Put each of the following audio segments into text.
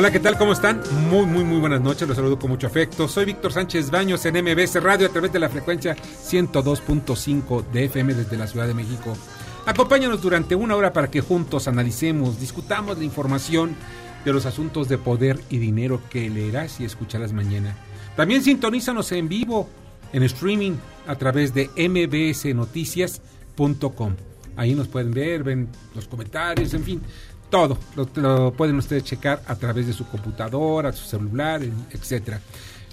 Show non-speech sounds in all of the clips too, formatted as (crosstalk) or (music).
Hola, ¿qué tal? ¿Cómo están? Muy, muy, muy buenas noches. Los saludo con mucho afecto. Soy Víctor Sánchez Baños en MBS Radio a través de la frecuencia 102.5 de FM desde la Ciudad de México. Acompáñanos durante una hora para que juntos analicemos, discutamos la información de los asuntos de poder y dinero que leerás y escucharás mañana. También sintonízanos en vivo, en streaming, a través de mbsnoticias.com. Ahí nos pueden ver, ven los comentarios, en fin, todo lo, pueden ustedes checar a través de su computadora, su celular, etcétera.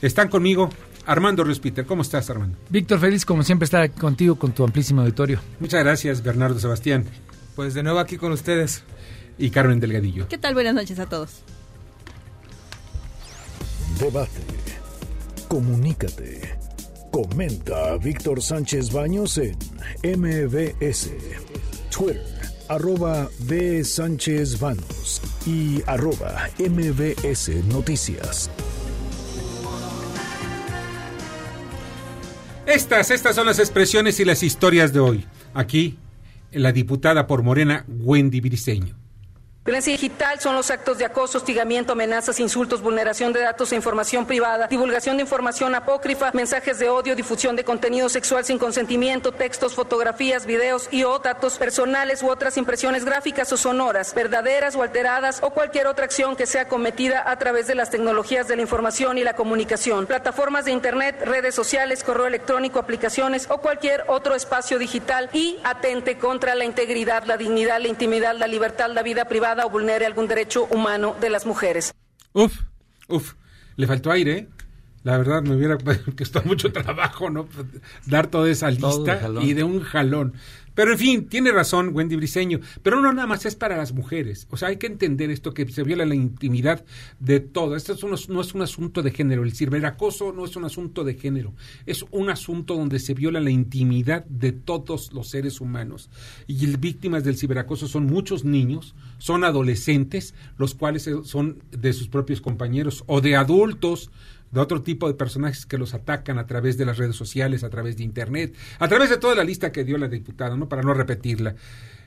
Están conmigo Armando Peter. ¿Cómo estás, Armando? Víctor, feliz como siempre estar contigo con tu amplísimo auditorio. Muchas gracias, Bernardo Sebastián. Pues de nuevo aquí con ustedes. Y Carmen Delgadillo. ¿Qué tal? Buenas noches a todos. Debate. Comunícate. Comenta a Víctor Sánchez Baños en MBS, Twitter arroba B. Sánchez Vanos y arroba MBS Noticias. Estas, estas son las expresiones y las historias de hoy. Aquí, la diputada por Morena, Wendy Briceño. Violencia digital son los actos de acoso, hostigamiento, amenazas, insultos, vulneración de datos e información privada, divulgación de información apócrifa, mensajes de odio, difusión de contenido sexual sin consentimiento, textos, fotografías, videos y o datos personales u otras impresiones gráficas o sonoras, verdaderas o alteradas o cualquier otra acción que sea cometida a través de las tecnologías de la información y la comunicación, plataformas de Internet, redes sociales, correo electrónico, aplicaciones o cualquier otro espacio digital y atente contra la integridad, la dignidad, la intimidad, la libertad, la vida privada o vulnere algún derecho humano de las mujeres. Uf, uf, le faltó aire, ¿eh? La verdad me hubiera (laughs) costado mucho trabajo, ¿no? Dar toda esa lista y de un jalón. Pero en fin, tiene razón Wendy Briseño, pero no nada más es para las mujeres. O sea, hay que entender esto que se viola la intimidad de todo. Esto no es un asunto de género. El ciberacoso no es un asunto de género. Es un asunto donde se viola la intimidad de todos los seres humanos. Y víctimas del ciberacoso son muchos niños, son adolescentes, los cuales son de sus propios compañeros o de adultos de otro tipo de personajes que los atacan a través de las redes sociales, a través de Internet, a través de toda la lista que dio la diputada, ¿no? Para no repetirla.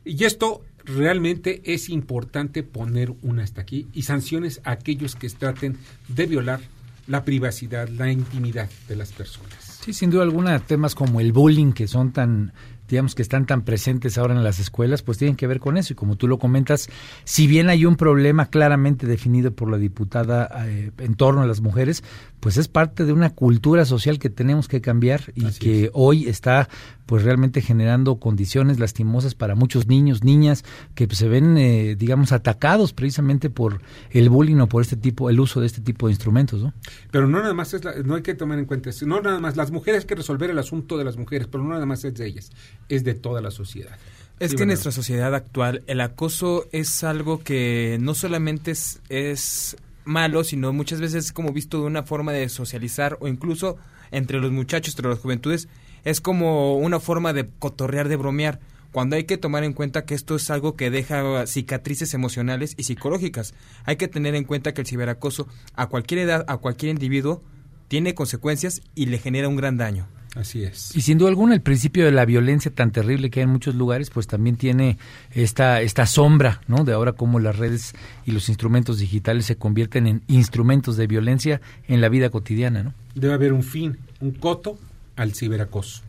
Y esto realmente es importante poner una hasta aquí y sanciones a aquellos que traten de violar la privacidad, la intimidad de las personas. Sí, sin duda alguna, temas como el bullying que son tan digamos que están tan presentes ahora en las escuelas, pues tienen que ver con eso. Y como tú lo comentas, si bien hay un problema claramente definido por la diputada eh, en torno a las mujeres, pues es parte de una cultura social que tenemos que cambiar y que hoy está pues realmente generando condiciones lastimosas para muchos niños, niñas que se ven eh, digamos atacados precisamente por el bullying o por este tipo el uso de este tipo de instrumentos, ¿no? Pero no nada más es no hay que tomar en cuenta, no nada más las mujeres hay que resolver el asunto de las mujeres, pero no nada más es de ellas, es de toda la sociedad. Es que en nuestra sociedad actual el acoso es algo que no solamente es, es malo, sino muchas veces es como visto de una forma de socializar o incluso entre los muchachos, entre las juventudes, es como una forma de cotorrear, de bromear, cuando hay que tomar en cuenta que esto es algo que deja cicatrices emocionales y psicológicas. Hay que tener en cuenta que el ciberacoso a cualquier edad, a cualquier individuo, tiene consecuencias y le genera un gran daño. Así es. Y sin duda alguna el principio de la violencia tan terrible que hay en muchos lugares, pues también tiene esta, esta sombra, ¿no? De ahora cómo las redes y los instrumentos digitales se convierten en instrumentos de violencia en la vida cotidiana, ¿no? Debe haber un fin, un coto al ciberacoso.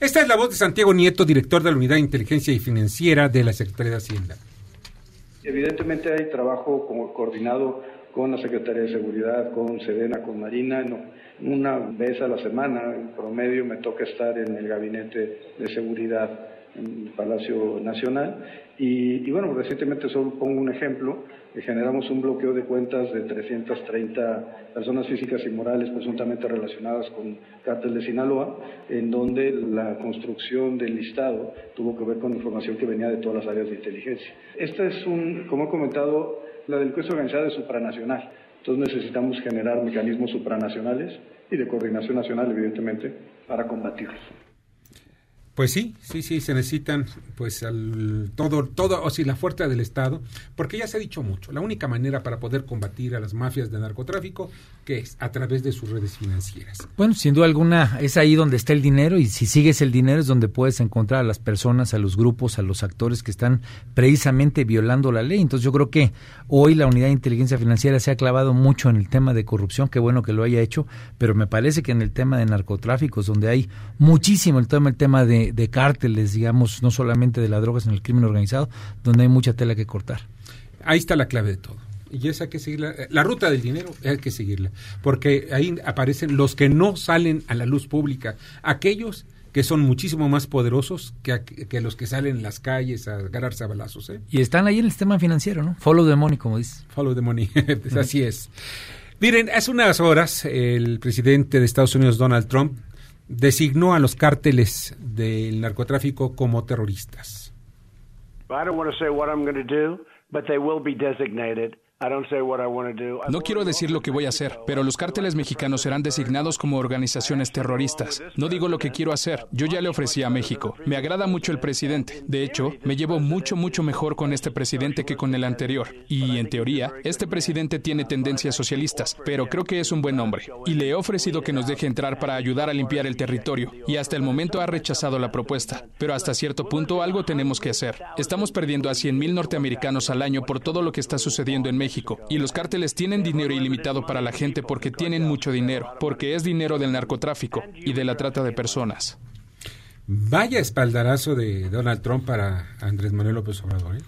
Esta es la voz de Santiago Nieto, director de la Unidad de Inteligencia y Financiera de la Secretaría de Hacienda. Evidentemente hay trabajo como coordinado con la Secretaría de Seguridad, con Sedena, con Marina, no una vez a la semana, en promedio, me toca estar en el gabinete de seguridad en Palacio Nacional. Y, bueno, recientemente solo pongo un ejemplo. generamos un bloqueo de cuentas de 330 personas físicas y morales presuntamente relacionadas con cártel de Sinaloa, en donde la construcción del listado tuvo que ver con información que venía de todas las áreas de inteligencia. Esta es un, como he comentado, la delincuencia organizada es supranacional. Entonces necesitamos generar mecanismos supranacionales y de coordinación nacional, evidentemente, para combatirlos. Pues sí, sí, sí, se necesitan pues al, todo, todo, o si la fuerza del Estado, porque ya se ha dicho mucho, la única manera para poder combatir a las mafias de narcotráfico, que es a través de sus redes financieras. Bueno, sin duda alguna, es ahí donde está el dinero y si sigues el dinero es donde puedes encontrar a las personas, a los grupos, a los actores que están precisamente violando la ley. Entonces yo creo que hoy la unidad de inteligencia financiera se ha clavado mucho en el tema de corrupción, qué bueno que lo haya hecho, pero me parece que en el tema de narcotráficos, donde hay muchísimo el tema, el tema de de, cárteles, digamos, no solamente de las drogas, en el crimen organizado, donde hay mucha tela que cortar. Ahí está la clave de todo. Y esa hay que seguirla. La ruta del dinero hay que seguirla. Porque ahí aparecen los que no salen a la luz pública. Aquellos que son muchísimo más poderosos que, que los que salen en las calles a agarrarse a balazos. ¿eh? Y están ahí en el sistema financiero, ¿no? Follow the money, como dice. Follow the money, (laughs) así es. Miren, hace unas horas el presidente de Estados Unidos, Donald Trump, designó a los cárteles del narcotráfico como terroristas. I don't want to say what I'm going to do, but they will be designated no quiero decir lo que voy a hacer, pero los cárteles mexicanos serán designados como organizaciones terroristas. No digo lo que quiero hacer, yo ya le ofrecí a México. Me agrada mucho el presidente. De hecho, me llevo mucho, mucho mejor con este presidente que con el anterior. Y, en teoría, este presidente tiene tendencias socialistas, pero creo que es un buen hombre. Y le he ofrecido que nos deje entrar para ayudar a limpiar el territorio. Y hasta el momento ha rechazado la propuesta. Pero hasta cierto punto algo tenemos que hacer. Estamos perdiendo a 100.000 norteamericanos al año por todo lo que está sucediendo en México y los cárteles tienen dinero ilimitado para la gente porque tienen mucho dinero, porque es dinero del narcotráfico y de la trata de personas. Vaya espaldarazo de Donald Trump para Andrés Manuel López Obrador. ¿eh?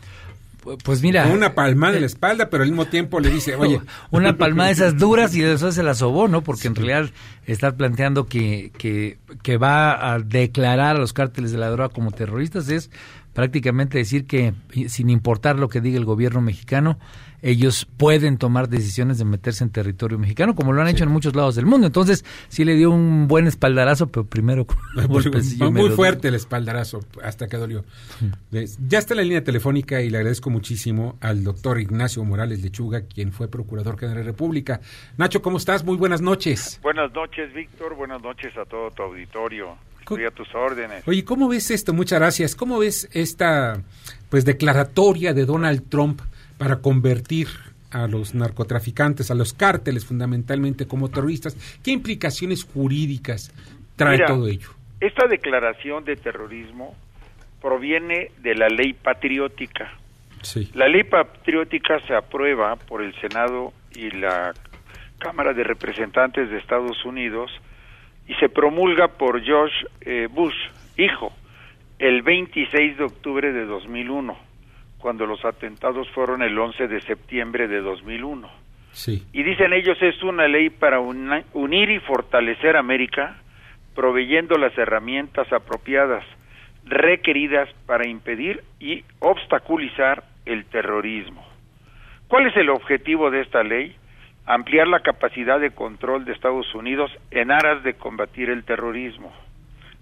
Pues mira. Una palmada en la espalda, pero al mismo tiempo le dice, oye. (laughs) Una palmada de esas duras y de eso se la sobó, ¿no? Porque en realidad estar planteando que, que, que va a declarar a los cárteles de la droga como terroristas es prácticamente decir que, sin importar lo que diga el gobierno mexicano, ellos pueden tomar decisiones de meterse en territorio mexicano, como lo han hecho en muchos lados del mundo. Entonces, sí le dio un buen espaldarazo, pero primero muy fuerte el espaldarazo, hasta que dolió. Ya está en la línea telefónica y le agradezco muchísimo al doctor Ignacio Morales Lechuga, quien fue procurador general de la República. Nacho, ¿cómo estás? Muy buenas noches. Buenas noches, Víctor. Buenas noches a todo tu auditorio. Estoy a tus órdenes. Oye, ¿cómo ves esto? Muchas gracias. ¿Cómo ves esta pues declaratoria de Donald Trump para convertir a los narcotraficantes, a los cárteles fundamentalmente como terroristas. ¿Qué implicaciones jurídicas trae todo ello? Esta declaración de terrorismo proviene de la ley patriótica. Sí. La ley patriótica se aprueba por el Senado y la Cámara de Representantes de Estados Unidos y se promulga por George eh, Bush, hijo, el 26 de octubre de 2001 cuando los atentados fueron el 11 de septiembre de 2001. Sí. Y dicen ellos es una ley para unir y fortalecer América, proveyendo las herramientas apropiadas requeridas para impedir y obstaculizar el terrorismo. ¿Cuál es el objetivo de esta ley? Ampliar la capacidad de control de Estados Unidos en aras de combatir el terrorismo.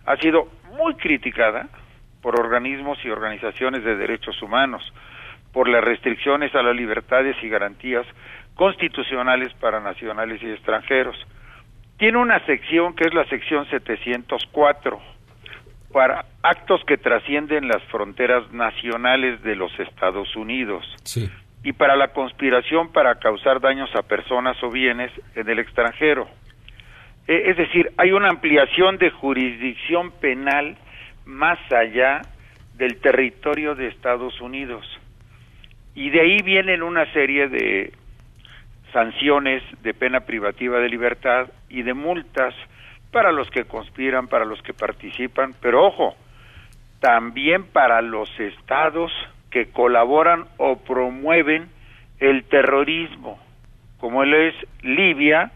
Ha sido muy criticada por organismos y organizaciones de derechos humanos, por las restricciones a las libertades y garantías constitucionales para nacionales y extranjeros. Tiene una sección que es la sección 704 para actos que trascienden las fronteras nacionales de los Estados Unidos y para la conspiración para causar daños a personas o bienes en el extranjero. E, es decir, hay una ampliación de jurisdicción penal más allá del territorio de Estados Unidos. Y de ahí vienen una serie de sanciones de pena privativa de libertad y de multas para los que conspiran, para los que participan, pero ojo, también para los estados que colaboran o promueven el terrorismo, como él es Libia,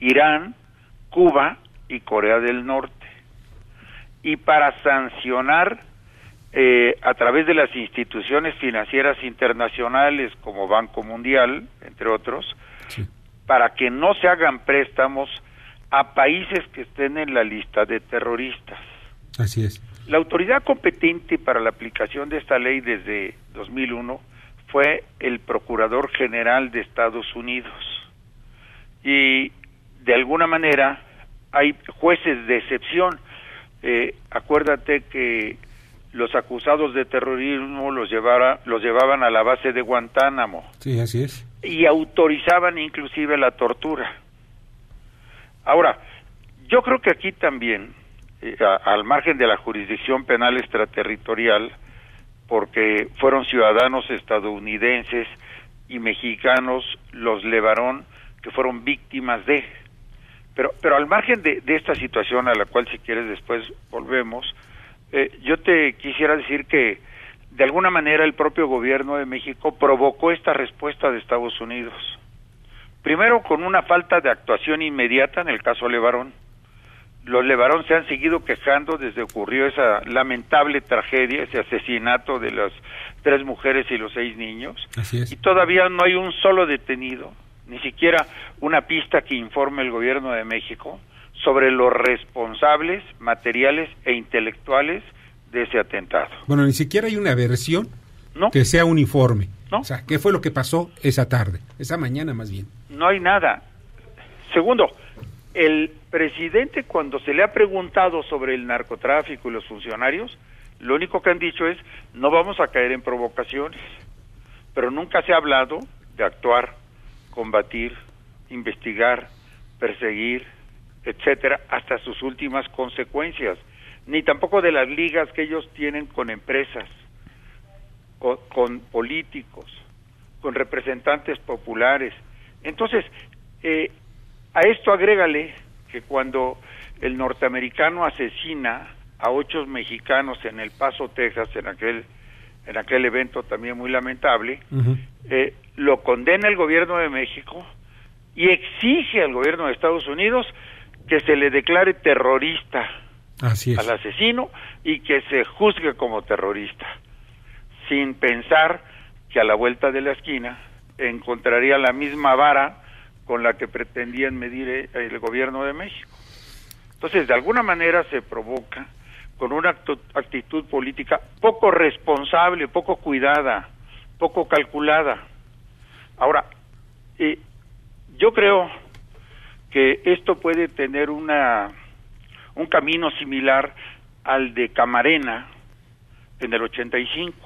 Irán, Cuba y Corea del Norte y para sancionar eh, a través de las instituciones financieras internacionales como Banco Mundial, entre otros, para que no se hagan préstamos a países que estén en la lista de terroristas. Así es. La autoridad competente para la aplicación de esta ley desde 2001 fue el Procurador General de Estados Unidos. Y de alguna manera hay jueces de excepción. Eh, acuérdate que los acusados de terrorismo los, llevara, los llevaban a la base de Guantánamo. Sí, así es. Y autorizaban inclusive la tortura. Ahora, yo creo que aquí también, eh, al margen de la jurisdicción penal extraterritorial, porque fueron ciudadanos estadounidenses y mexicanos los Levarón que fueron víctimas de. Pero, pero al margen de, de esta situación a la cual si quieres después volvemos, eh, yo te quisiera decir que de alguna manera el propio gobierno de México provocó esta respuesta de Estados Unidos. Primero con una falta de actuación inmediata en el caso Levarón. Los Levarón se han seguido quejando desde ocurrió esa lamentable tragedia, ese asesinato de las tres mujeres y los seis niños. Y todavía no hay un solo detenido, ni siquiera una pista que informe el gobierno de México sobre los responsables materiales e intelectuales de ese atentado. Bueno, ni siquiera hay una versión que sea uniforme. ¿No? O sea, ¿qué fue lo que pasó esa tarde, esa mañana más bien? No hay nada. Segundo, el presidente cuando se le ha preguntado sobre el narcotráfico y los funcionarios, lo único que han dicho es no vamos a caer en provocaciones, pero nunca se ha hablado de actuar, combatir, investigar, perseguir, etcétera, hasta sus últimas consecuencias, ni tampoco de las ligas que ellos tienen con empresas, con, políticos, con representantes populares. Entonces, eh, a esto agrégale que cuando el norteamericano asesina a ocho mexicanos en El Paso, Texas, en aquel en aquel evento también muy lamentable, eh, lo condena el gobierno de México y exige al gobierno de Estados Unidos que se le declare terrorista al asesino y que se juzgue como terrorista, sin pensar que a la vuelta de la esquina encontraría la misma vara con la que pretendían medir eh, el gobierno de México. Entonces, de alguna manera se provoca con una actitud política poco responsable, poco cuidada, poco calculada. Ahora, eh, yo creo que esto puede tener una un camino similar al de Camarena en el 85.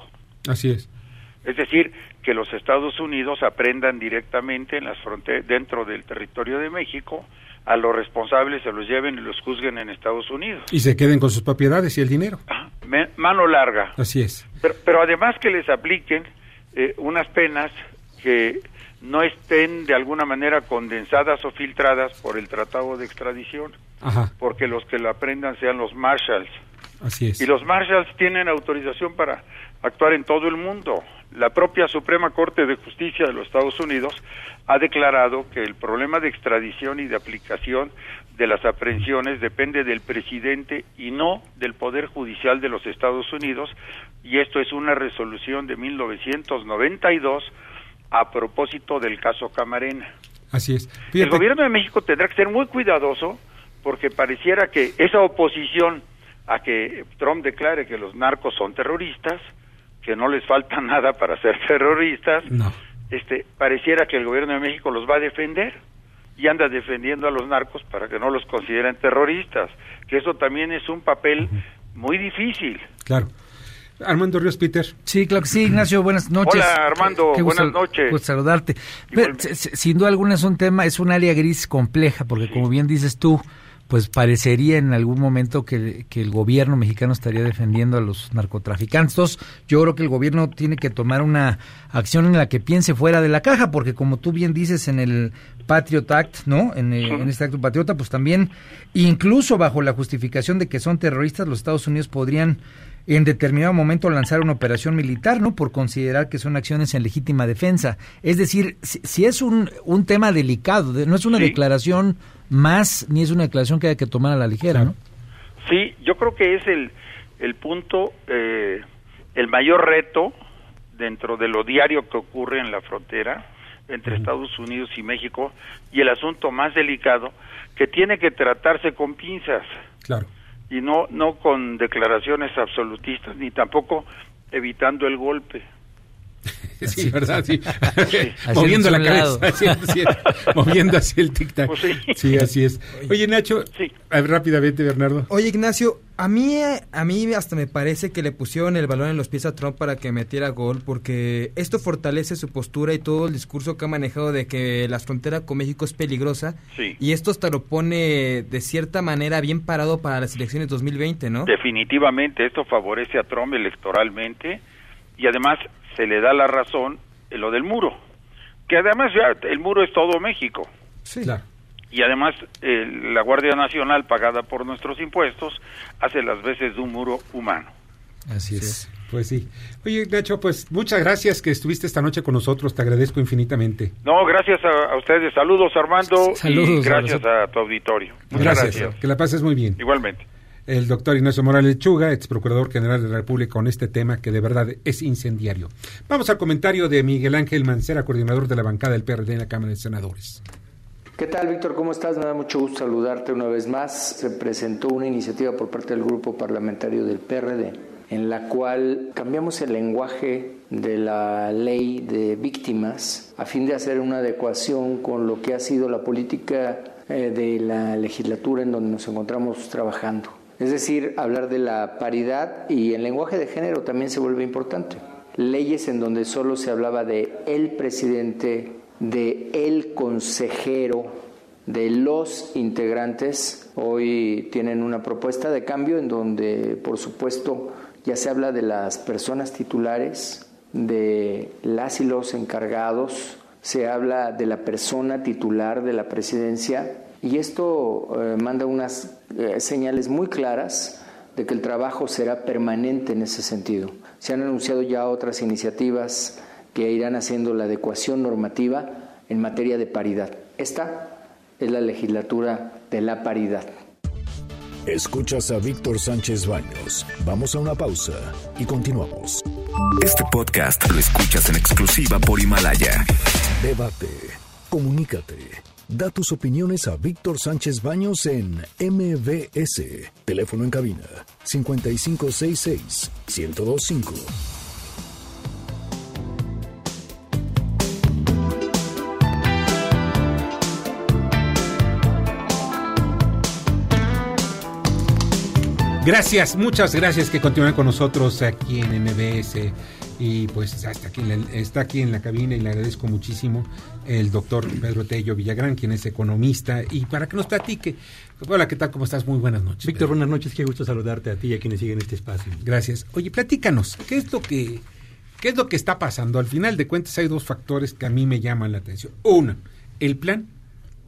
Así es. Es decir, que los Estados Unidos aprendan directamente en las fronteras dentro del territorio de México a los responsables se los lleven y los juzguen en Estados Unidos. Y se queden con sus propiedades y el dinero. Ah, mano larga. Así es. Pero, además que les apliquen eh, unas penas que no estén de alguna manera condensadas o filtradas por el tratado de extradición, porque los que lo aprendan sean los marshals. Así es. Y los marshals tienen autorización para actuar en todo el mundo. La propia Suprema Corte de Justicia de los Estados Unidos ha declarado que el problema de extradición y de aplicación de las aprehensiones depende del presidente y no del Poder Judicial de los Estados Unidos, y esto es una resolución de 1992 a propósito del caso Camarena. Así es. El gobierno de México tendrá que ser muy cuidadoso porque pareciera que esa oposición a que Trump declare que los narcos son terroristas, que no les falta (laughs) nada para ser terroristas, este, pareciera que el gobierno de México los va a defender y anda defendiendo a los narcos para que no los consideren terroristas, que eso también es un papel muy difícil. Claro. Armando Ríos Peter. Sí, claro que sí, Ignacio, buenas noches. Hola Armando, buenas noches. Gusto saludarte. sin duda alguna es un tema, es un área gris compleja, porque como bien dices tú, pues parecería en algún momento que, el gobierno mexicano estaría defendiendo a los narcotraficantes. Entonces, yo creo que el gobierno tiene que tomar una acción en la que piense fuera de la caja, porque como tú bien dices en el Patriot Act, ¿no? En, en este acto patriota, pues también, incluso bajo la justificación de que son terroristas, los Estados Unidos podrían en determinado momento lanzar una operación militar, ¿no? Por considerar que son acciones en legítima defensa. Es decir, si, es un, un, tema delicado, no es una declaración más, ni es una declaración que hay que tomar a la ligera, ¿no? Sí, yo creo que es el, el punto eh, el mayor reto dentro de lo diario que ocurre en la frontera entre Estados Unidos y México y el asunto más delicado que tiene que tratarse con pinzas. Claro. Y no no con declaraciones absolutistas ni tampoco evitando el golpe. (laughs) sí, ¿verdad? Sí. (laughs) (laughs) moviendo la cabeza, moviendo así el tic-tac. Pues sí. así es. Oye, Nacho, rápidamente, Bernardo. Oye, Ignacio, a mí, a mí hasta me parece que le pusieron el balón en los pies a Trump para que metiera gol, porque esto fortalece su postura y todo el discurso que ha manejado de que la frontera con México es peligrosa. Y esto hasta lo pone de cierta manera bien parado para las elecciones 2020, ¿no? Definitivamente, esto favorece a Trump electoralmente y además se le da la razón en lo del muro, que además ya el muro es todo México. Sí. Claro. Y además la Guardia Nacional, pagada por nuestros impuestos, hace las veces de un muro humano. Así es. Pues sí. Oye, Nacho, pues muchas gracias que estuviste esta noche con nosotros. Te agradezco infinitamente. No, gracias a, ustedes. Saludos, Armando. Saludos. Y gracias a tu auditorio. Muchas gracias. Que la pases muy bien. Igualmente el doctor Ignacio Morales Lechuga, ex procurador general de la República, con este tema que de verdad es incendiario. Vamos al comentario de Miguel Ángel Mancera, coordinador de la bancada del PRD en la Cámara de Senadores. ¿Qué tal, Víctor? ¿Cómo estás? Me da mucho gusto saludarte una vez más. Se presentó una iniciativa por parte del grupo parlamentario del PRD en la cual cambiamos el lenguaje de la ley de víctimas a fin de hacer una adecuación con lo que ha sido la política eh, de la legislatura en donde nos encontramos trabajando. Es decir, hablar de la paridad y el lenguaje de género también se vuelve importante. Leyes en donde solo se hablaba de el presidente, de el consejero, de los integrantes, hoy tienen una propuesta de cambio en donde, por supuesto, ya se habla de las personas titulares, de las y los encargados, se habla de la persona titular de la presidencia y esto eh, manda unas eh, señales muy claras de que el trabajo será permanente en ese sentido. Se han anunciado ya otras iniciativas que irán haciendo la adecuación normativa en materia de paridad. Esta es la legislatura de la paridad. Escuchas a Víctor Sánchez Baños. Vamos a una pausa y continuamos. Este podcast lo escuchas en exclusiva por Himalaya. Debate. Comunícate. Da tus opiniones a Víctor Sánchez Baños en MBS. Teléfono en cabina 5566 1025. Gracias, muchas gracias que continúen con nosotros aquí en MBS y pues está aquí, está aquí en la cabina y le agradezco muchísimo el doctor Pedro Tello Villagrán, quien es economista, y para que nos platique. Hola, ¿qué tal? ¿Cómo estás? Muy buenas noches. Víctor, buenas noches, qué gusto saludarte a ti y a quienes siguen este espacio. Gracias. Oye, platícanos, ¿qué es lo que, qué es lo que está pasando? Al final de cuentas hay dos factores que a mí me llaman la atención. Uno, el plan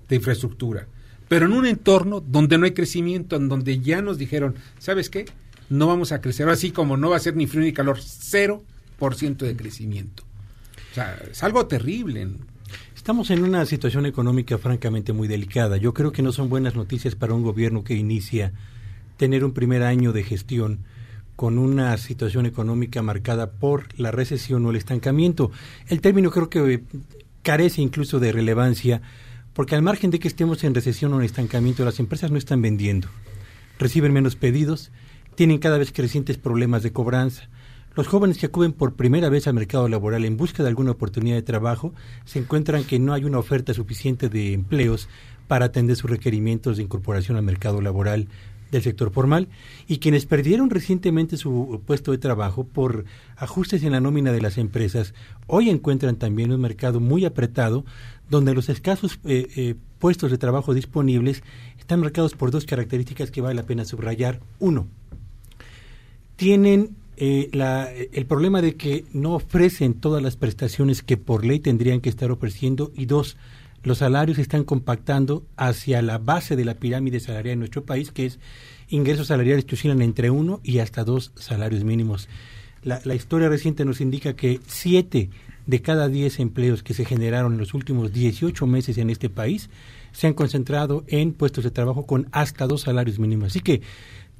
de infraestructura, pero en un entorno donde no hay crecimiento, en donde ya nos dijeron, ¿sabes qué? No vamos a crecer, así como no va a ser ni frío ni calor, cero de crecimiento. O sea, es algo terrible. Estamos en una situación económica francamente muy delicada. Yo creo que no son buenas noticias para un gobierno que inicia tener un primer año de gestión con una situación económica marcada por la recesión o el estancamiento. El término creo que carece incluso de relevancia porque al margen de que estemos en recesión o en estancamiento, las empresas no están vendiendo, reciben menos pedidos, tienen cada vez crecientes problemas de cobranza, los jóvenes que acuden por primera vez al mercado laboral en busca de alguna oportunidad de trabajo se encuentran que no hay una oferta suficiente de empleos para atender sus requerimientos de incorporación al mercado laboral del sector formal y quienes perdieron recientemente su puesto de trabajo por ajustes en la nómina de las empresas hoy encuentran también un mercado muy apretado donde los escasos eh, eh, puestos de trabajo disponibles están marcados por dos características que vale la pena subrayar. Uno, tienen eh, la, el problema de que no ofrecen todas las prestaciones que por ley tendrían que estar ofreciendo y dos, los salarios están compactando hacia la base de la pirámide salarial en nuestro país, que es ingresos salariales que oscilan entre uno y hasta dos salarios mínimos. La, la historia reciente nos indica que siete de cada diez empleos que se generaron en los últimos 18 meses en este país se han concentrado en puestos de trabajo con hasta dos salarios mínimos. Así que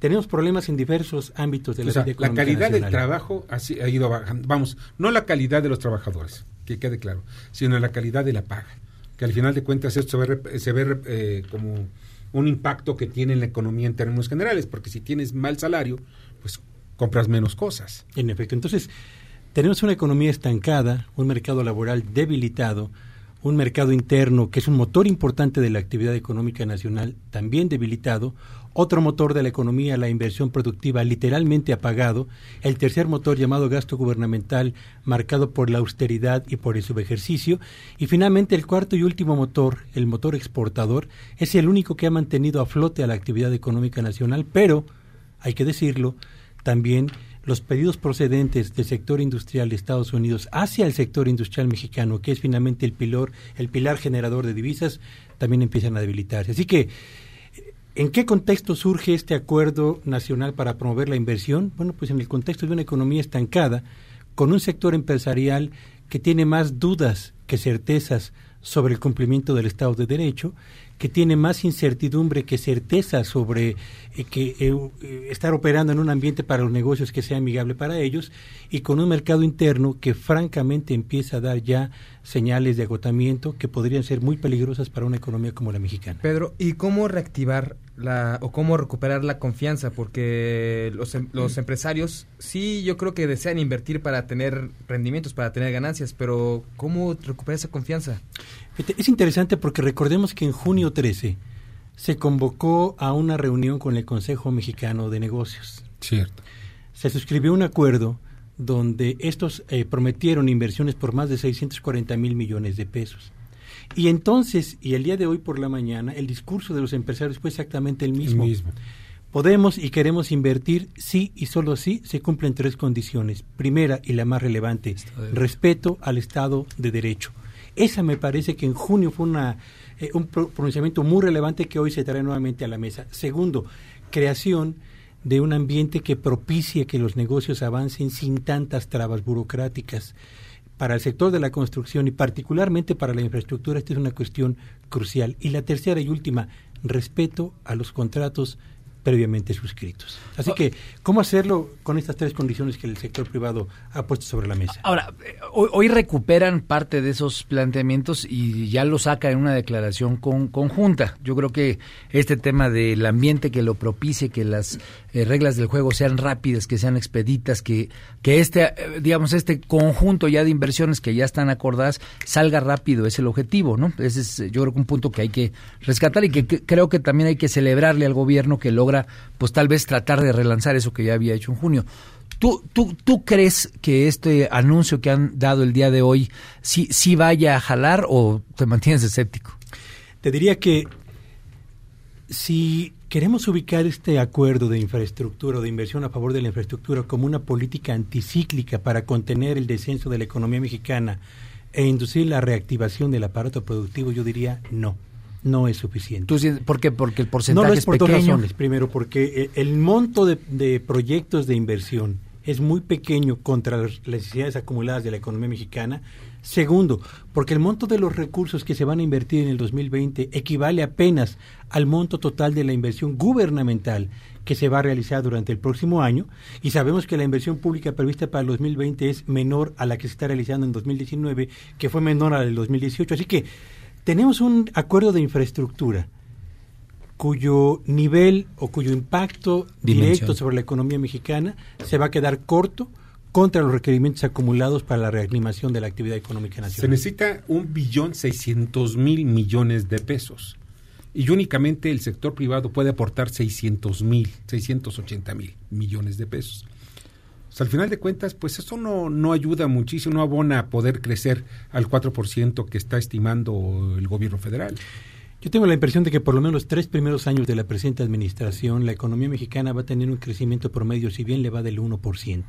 tenemos problemas en diversos ámbitos de la vida La calidad del trabajo ha, ha ido bajando. Vamos, no la calidad de los trabajadores, que quede claro, sino la calidad de la paga. Que al final de cuentas esto se ve, se ve eh, como un impacto que tiene en la economía en términos generales, porque si tienes mal salario, pues compras menos cosas. En efecto, entonces tenemos una economía estancada, un mercado laboral debilitado, un mercado interno que es un motor importante de la actividad económica nacional también debilitado, otro motor de la economía, la inversión productiva, literalmente apagado, el tercer motor llamado gasto gubernamental, marcado por la austeridad y por el subejercicio, y finalmente el cuarto y último motor, el motor exportador, es el único que ha mantenido a flote a la actividad económica nacional, pero, hay que decirlo, también los pedidos procedentes del sector industrial de Estados Unidos hacia el sector industrial mexicano, que es finalmente el pilar, el pilar generador de divisas, también empiezan a debilitarse. Así que ¿En qué contexto surge este acuerdo nacional para promover la inversión? Bueno, pues en el contexto de una economía estancada, con un sector empresarial que tiene más dudas que certezas sobre el cumplimiento del Estado de Derecho, que tiene más incertidumbre que certeza sobre eh, que eh, eh, estar operando en un ambiente para los negocios que sea amigable para ellos y con un mercado interno que francamente empieza a dar ya señales de agotamiento que podrían ser muy peligrosas para una economía como la mexicana. Pedro, ¿y cómo reactivar la o cómo recuperar la confianza? Porque los, em, los empresarios sí yo creo que desean invertir para tener rendimientos, para tener ganancias, pero ¿cómo recuperar esa confianza? Es interesante porque recordemos que en junio 13 se convocó a una reunión con el Consejo Mexicano de Negocios. Cierto. Se suscribió un acuerdo donde estos eh, prometieron inversiones por más de 640 mil millones de pesos. Y entonces, y el día de hoy por la mañana, el discurso de los empresarios fue exactamente el mismo. El mismo. Podemos y queremos invertir si y solo si se cumplen tres condiciones. Primera y la más relevante, respeto al Estado de Derecho. Esa me parece que en junio fue una, eh, un pronunciamiento muy relevante que hoy se trae nuevamente a la mesa. Segundo, creación de un ambiente que propicie que los negocios avancen sin tantas trabas burocráticas. Para el sector de la construcción y particularmente para la infraestructura, esta es una cuestión crucial. Y la tercera y última, respeto a los contratos previamente suscritos. Así que, ¿cómo hacerlo con estas tres condiciones que el sector privado ha puesto sobre la mesa? Ahora, eh, hoy, recuperan parte de esos planteamientos y ya lo saca en una declaración con, conjunta. Yo creo que este tema del ambiente que lo propicie, que las eh, reglas del juego sean rápidas, que sean expeditas, que, que este, eh, digamos, este conjunto ya de inversiones que ya están acordadas salga rápido, es el objetivo, ¿no? Ese es, yo creo que un punto que hay que rescatar y que creo que también hay que celebrarle al gobierno que logra pues tal vez tratar de relanzar eso que ya había hecho en junio. ¿Tú, tú, tú crees que este anuncio que han dado el día de hoy sí, sí vaya a jalar o te mantienes escéptico? Te diría que si queremos ubicar este acuerdo de infraestructura o de inversión a favor de la infraestructura como una política anticíclica para contener el descenso de la economía mexicana e inducir la reactivación del aparato productivo, yo diría no no es suficiente. ¿Por qué? Porque el porcentaje no es por pequeño. dos razones. Primero, porque el monto de, proyectos de inversión es muy pequeño contra las necesidades acumuladas de la economía mexicana. Segundo, porque el monto de los recursos que se van a invertir en el 2020 equivale apenas al monto total de la inversión gubernamental que se va a realizar durante el próximo año y sabemos que la inversión pública prevista para el 2020 es menor a la que se está realizando en 2019, que fue menor a la del 2018. Así que tenemos un acuerdo de infraestructura cuyo nivel o cuyo impacto directo sobre la economía mexicana se va a quedar corto contra los requerimientos acumulados para la reanimación de la actividad económica nacional. Se necesita un billón seiscientos mil millones de pesos y únicamente el sector privado puede aportar seiscientos mil, seiscientos ochenta mil millones de pesos al final de cuentas, pues eso no, no ayuda muchísimo, no abona a poder crecer al 4% que está estimando el gobierno federal. Yo tengo la impresión de que por lo menos los tres primeros años de la presente administración, la economía mexicana va a tener un crecimiento promedio, si bien le va del 1%.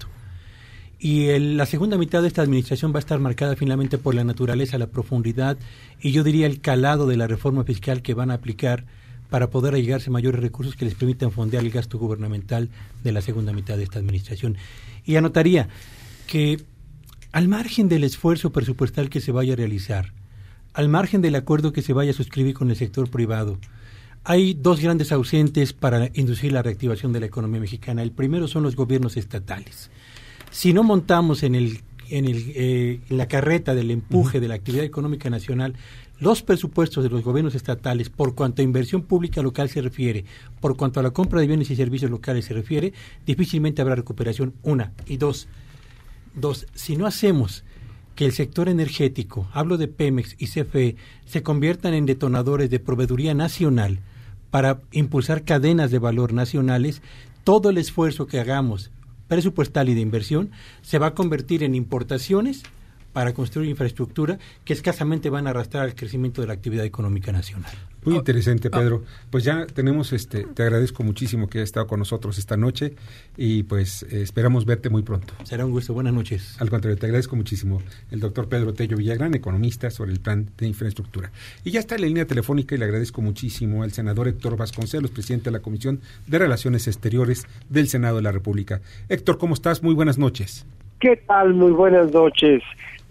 Y la segunda mitad de esta administración va a estar marcada finalmente por la naturaleza, la profundidad y yo diría el calado de la reforma fiscal que van a aplicar para poder allegarse mayores recursos que les permitan fondear el gasto gubernamental de la segunda mitad de esta administración. Y anotaría que al margen del esfuerzo presupuestal que se vaya a realizar, al margen del acuerdo que se vaya a suscribir con el sector privado, Hay dos grandes ausentes para inducir la reactivación de la economía mexicana. El primero son los gobiernos estatales. Si no montamos en, el, en, el, eh, la carreta del empuje de la actividad económica nacional los presupuestos de los gobiernos estatales, por cuanto a inversión pública local se refiere, por cuanto a la compra de bienes y servicios locales se refiere, difícilmente habrá recuperación, una. Y dos, dos si no hacemos que el sector energético, hablo de Pemex y CFE, se conviertan en detonadores de proveeduría nacional para impulsar cadenas de valor nacionales, todo el esfuerzo que hagamos presupuestal y de inversión se va a convertir en importaciones para construir infraestructura que escasamente van a arrastrar el crecimiento de la actividad económica nacional. Muy interesante, ah. Pedro. Pues ya tenemos, este, te agradezco muchísimo que hayas estado con nosotros esta noche y pues eh, esperamos verte muy pronto. Será un gusto. Buenas noches. Al contrario, te agradezco muchísimo. El doctor Pedro Tello Villagrán, economista sobre el plan de infraestructura. Y ya está en la línea telefónica y le agradezco muchísimo al senador Héctor Vasconcelos, presidente de la Comisión de Relaciones Exteriores del Senado de la República. Héctor, ¿cómo estás? Muy buenas noches. ¿Qué tal? Muy buenas noches.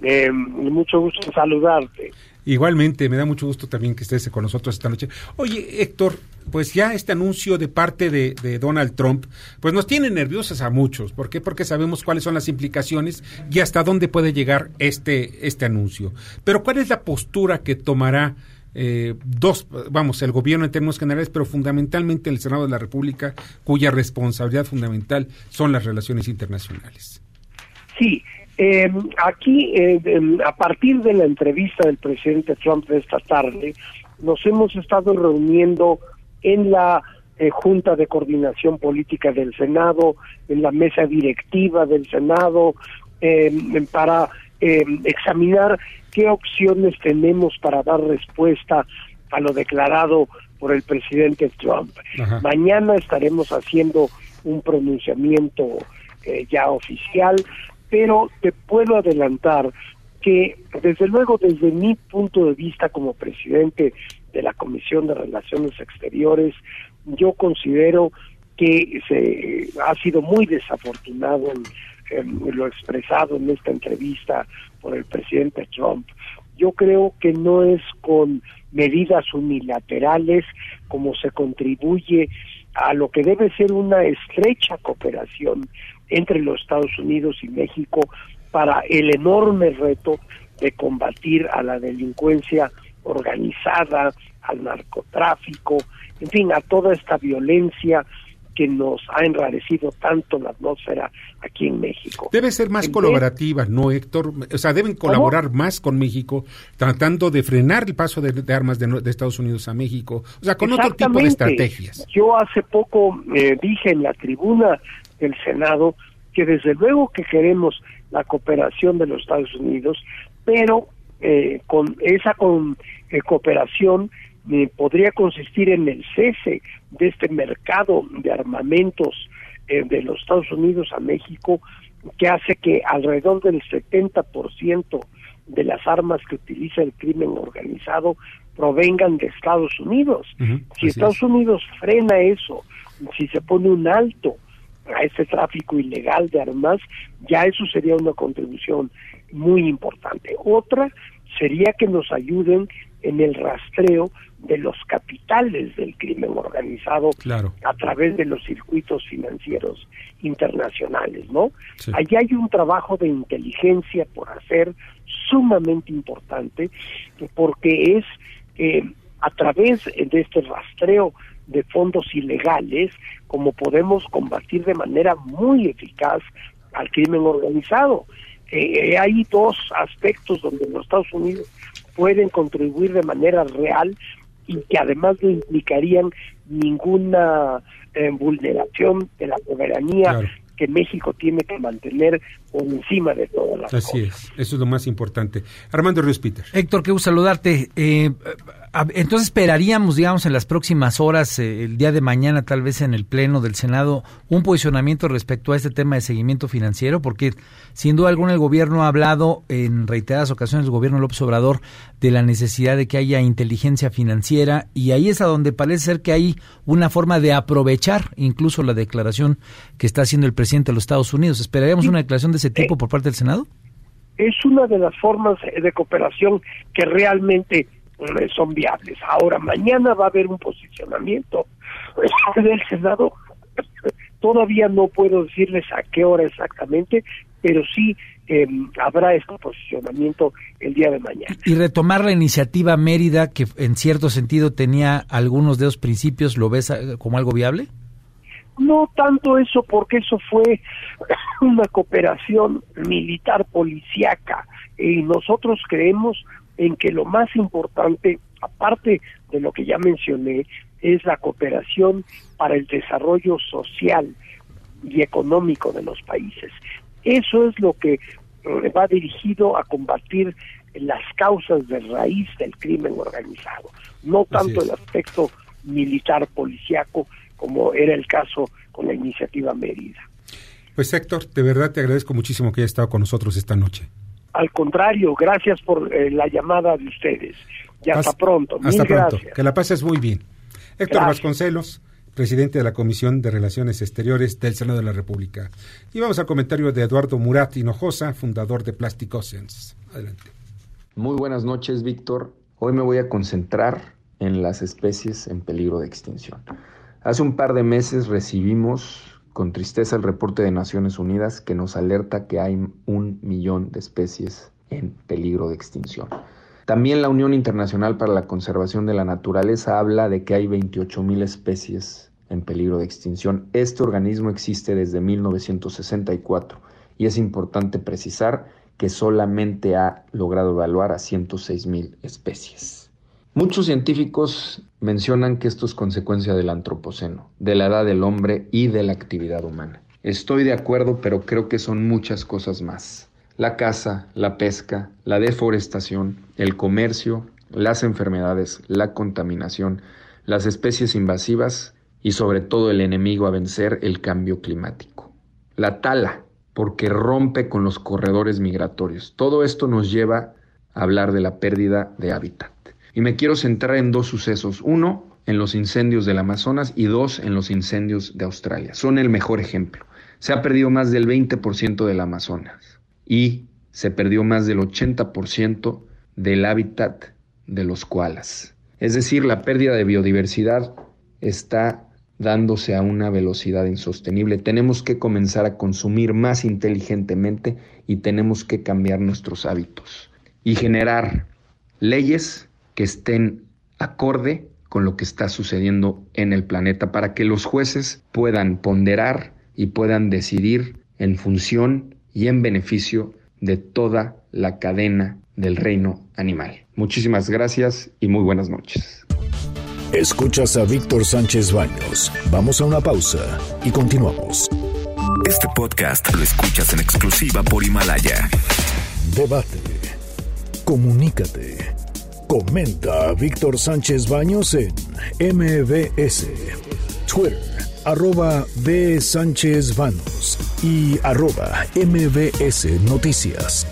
Eh, mucho gusto saludarte. Igualmente, me da mucho gusto también que estés con nosotros esta noche. Oye, Héctor, pues ya este anuncio de parte de, Donald Trump, pues nos tiene nerviosos a muchos. ¿Por qué? Porque sabemos cuáles son las implicaciones y hasta dónde puede llegar este, este anuncio. Pero ¿cuál es la postura que tomará eh, dos, vamos, el gobierno en términos generales, pero fundamentalmente el Senado de la República, cuya responsabilidad fundamental son las relaciones internacionales? Sí, eh, aquí, eh, a partir de la entrevista del presidente Trump de esta tarde, nos hemos estado reuniendo en la eh, Junta de Coordinación Política del Senado, en la mesa directiva del Senado, em, para em, examinar qué opciones tenemos para dar respuesta a lo declarado por el presidente Trump. Mañana estaremos haciendo un pronunciamiento eh, ya oficial pero te puedo adelantar que desde luego desde mi punto de vista como presidente de la Comisión de Relaciones Exteriores, yo considero que se ha sido muy desafortunado en, lo expresado en esta entrevista por el presidente Trump. Yo creo que no es con medidas unilaterales como se contribuye a lo que debe ser una estrecha cooperación entre los Estados Unidos y México para el enorme reto de combatir a la delincuencia organizada, al narcotráfico, en fin, a toda esta violencia que nos ha enrarecido tanto la atmósfera aquí en México. Debe ser más colaborativa, ¿no, Héctor? O sea, deben colaborar más con México, tratando de frenar el paso de, armas de, Estados Unidos a México, o sea, con otro tipo de estrategias. Yo hace poco eh, dije en la tribuna del Senado que desde luego que queremos la cooperación de los Estados Unidos, pero eh, con esa con, eh, cooperación eh, podría consistir en el cese de este mercado de armamentos de los Estados Unidos a México, que hace que alrededor del 70% de las armas que utiliza el crimen organizado provengan de Estados Unidos. si Estados Unidos frena eso, si se pone un alto a este tráfico ilegal de armas, ya eso sería una contribución muy importante. Otra sería que nos ayuden en el rastreo de los capitales del crimen organizado a través de los circuitos financieros internacionales, ¿no? Allí hay un trabajo de inteligencia por hacer sumamente importante porque es eh, a través de este rastreo de fondos ilegales como podemos combatir de manera muy eficaz al crimen organizado. Eh, eh, hay dos aspectos donde los Estados Unidos pueden contribuir de manera real y que además no implicarían ninguna eh, vulneración de la soberanía que México tiene que mantener por encima de todas las Así es, eso es lo más importante. Armando Ríos Peter. Héctor, qué gusto saludarte. Eh, entonces esperaríamos, digamos, en las próximas horas, eh, el día de mañana, tal vez en el Pleno del Senado, un posicionamiento respecto a este tema de seguimiento financiero, porque sin duda alguna el gobierno ha hablado en reiteradas ocasiones, el gobierno López Obrador, de la necesidad de que haya inteligencia financiera y ahí es a donde parece ser que hay una forma de aprovechar incluso la declaración que está haciendo el presidente de los Estados Unidos. ¿Esperaríamos una declaración de ese tipo por parte del Senado? Es una de las formas de cooperación que realmente eh, son viables. Ahora, mañana va a haber un posicionamiento (laughs) del Senado. (laughs) Todavía no puedo decirles a qué hora exactamente, pero sí eh, habrá este posicionamiento el día de mañana. Y retomar la iniciativa Mérida, que en cierto sentido tenía algunos de los principios, ¿lo ves eh, como algo viable? No tanto eso, porque eso fue (laughs) una cooperación militar policíaca y nosotros creemos en que lo más importante, aparte de lo que ya mencioné, es la cooperación para el desarrollo social y económico de los países. Eso es lo que eh, va dirigido a combatir las causas de raíz del crimen organizado, no tanto el aspecto militar policíaco como era el caso con la iniciativa Mérida. Pues Héctor, de verdad te agradezco muchísimo que hayas estado con nosotros esta noche. Al contrario, gracias por eh, la llamada de ustedes. Y hasta pronto. Hasta pronto. Que la pases muy bien. Héctor Vasconcelos, presidente de la Comisión de Relaciones Exteriores del Senado de la República. Y vamos al comentario de Eduardo Murat Hinojosa, fundador de Plastic Oceans. Adelante. Muy buenas noches, Víctor. Hoy me voy a concentrar en las especies en peligro de extinción. Hace un par de meses recibimos con tristeza el reporte de Naciones Unidas que nos alerta que hay un millón de especies en peligro de extinción. También la Unión Internacional para la Conservación de la Naturaleza habla de que hay 28 mil especies en peligro de extinción. Este organismo existe desde 1964 y es importante precisar que solamente ha logrado evaluar a 106 mil especies. Muchos científicos mencionan que esto es consecuencia del antropoceno, de la edad del hombre y de la actividad humana. Estoy de acuerdo, pero creo que son muchas cosas más. La caza, la pesca, la deforestación, el comercio, las enfermedades, la contaminación, las especies invasivas y sobre todo el enemigo a vencer, el cambio climático. La tala, porque rompe con los corredores migratorios. Todo esto nos lleva a hablar de la pérdida de hábitat. Y me quiero centrar en dos sucesos. Uno, en los incendios del Amazonas y dos, en los incendios de Australia. Son el mejor ejemplo. Se ha perdido más del 20% del Amazonas y se perdió más del 80% del hábitat de los koalas. Es decir, la pérdida de biodiversidad está dándose a una velocidad insostenible. Tenemos que comenzar a consumir más inteligentemente y tenemos que cambiar nuestros hábitos y generar leyes que estén acorde con lo que está sucediendo en el planeta para que los jueces puedan ponderar y puedan decidir en función y en beneficio de toda la cadena del reino animal. Muchísimas gracias y muy buenas noches. Escuchas a Víctor Sánchez Baños. Vamos a una pausa y continuamos. Este podcast lo escuchas en exclusiva por Himalaya. Debate. Comunícate. Comenta Víctor Sánchez Baños en MBS, Twitter, arroba B. Sánchez Baños y arroba MBS Noticias.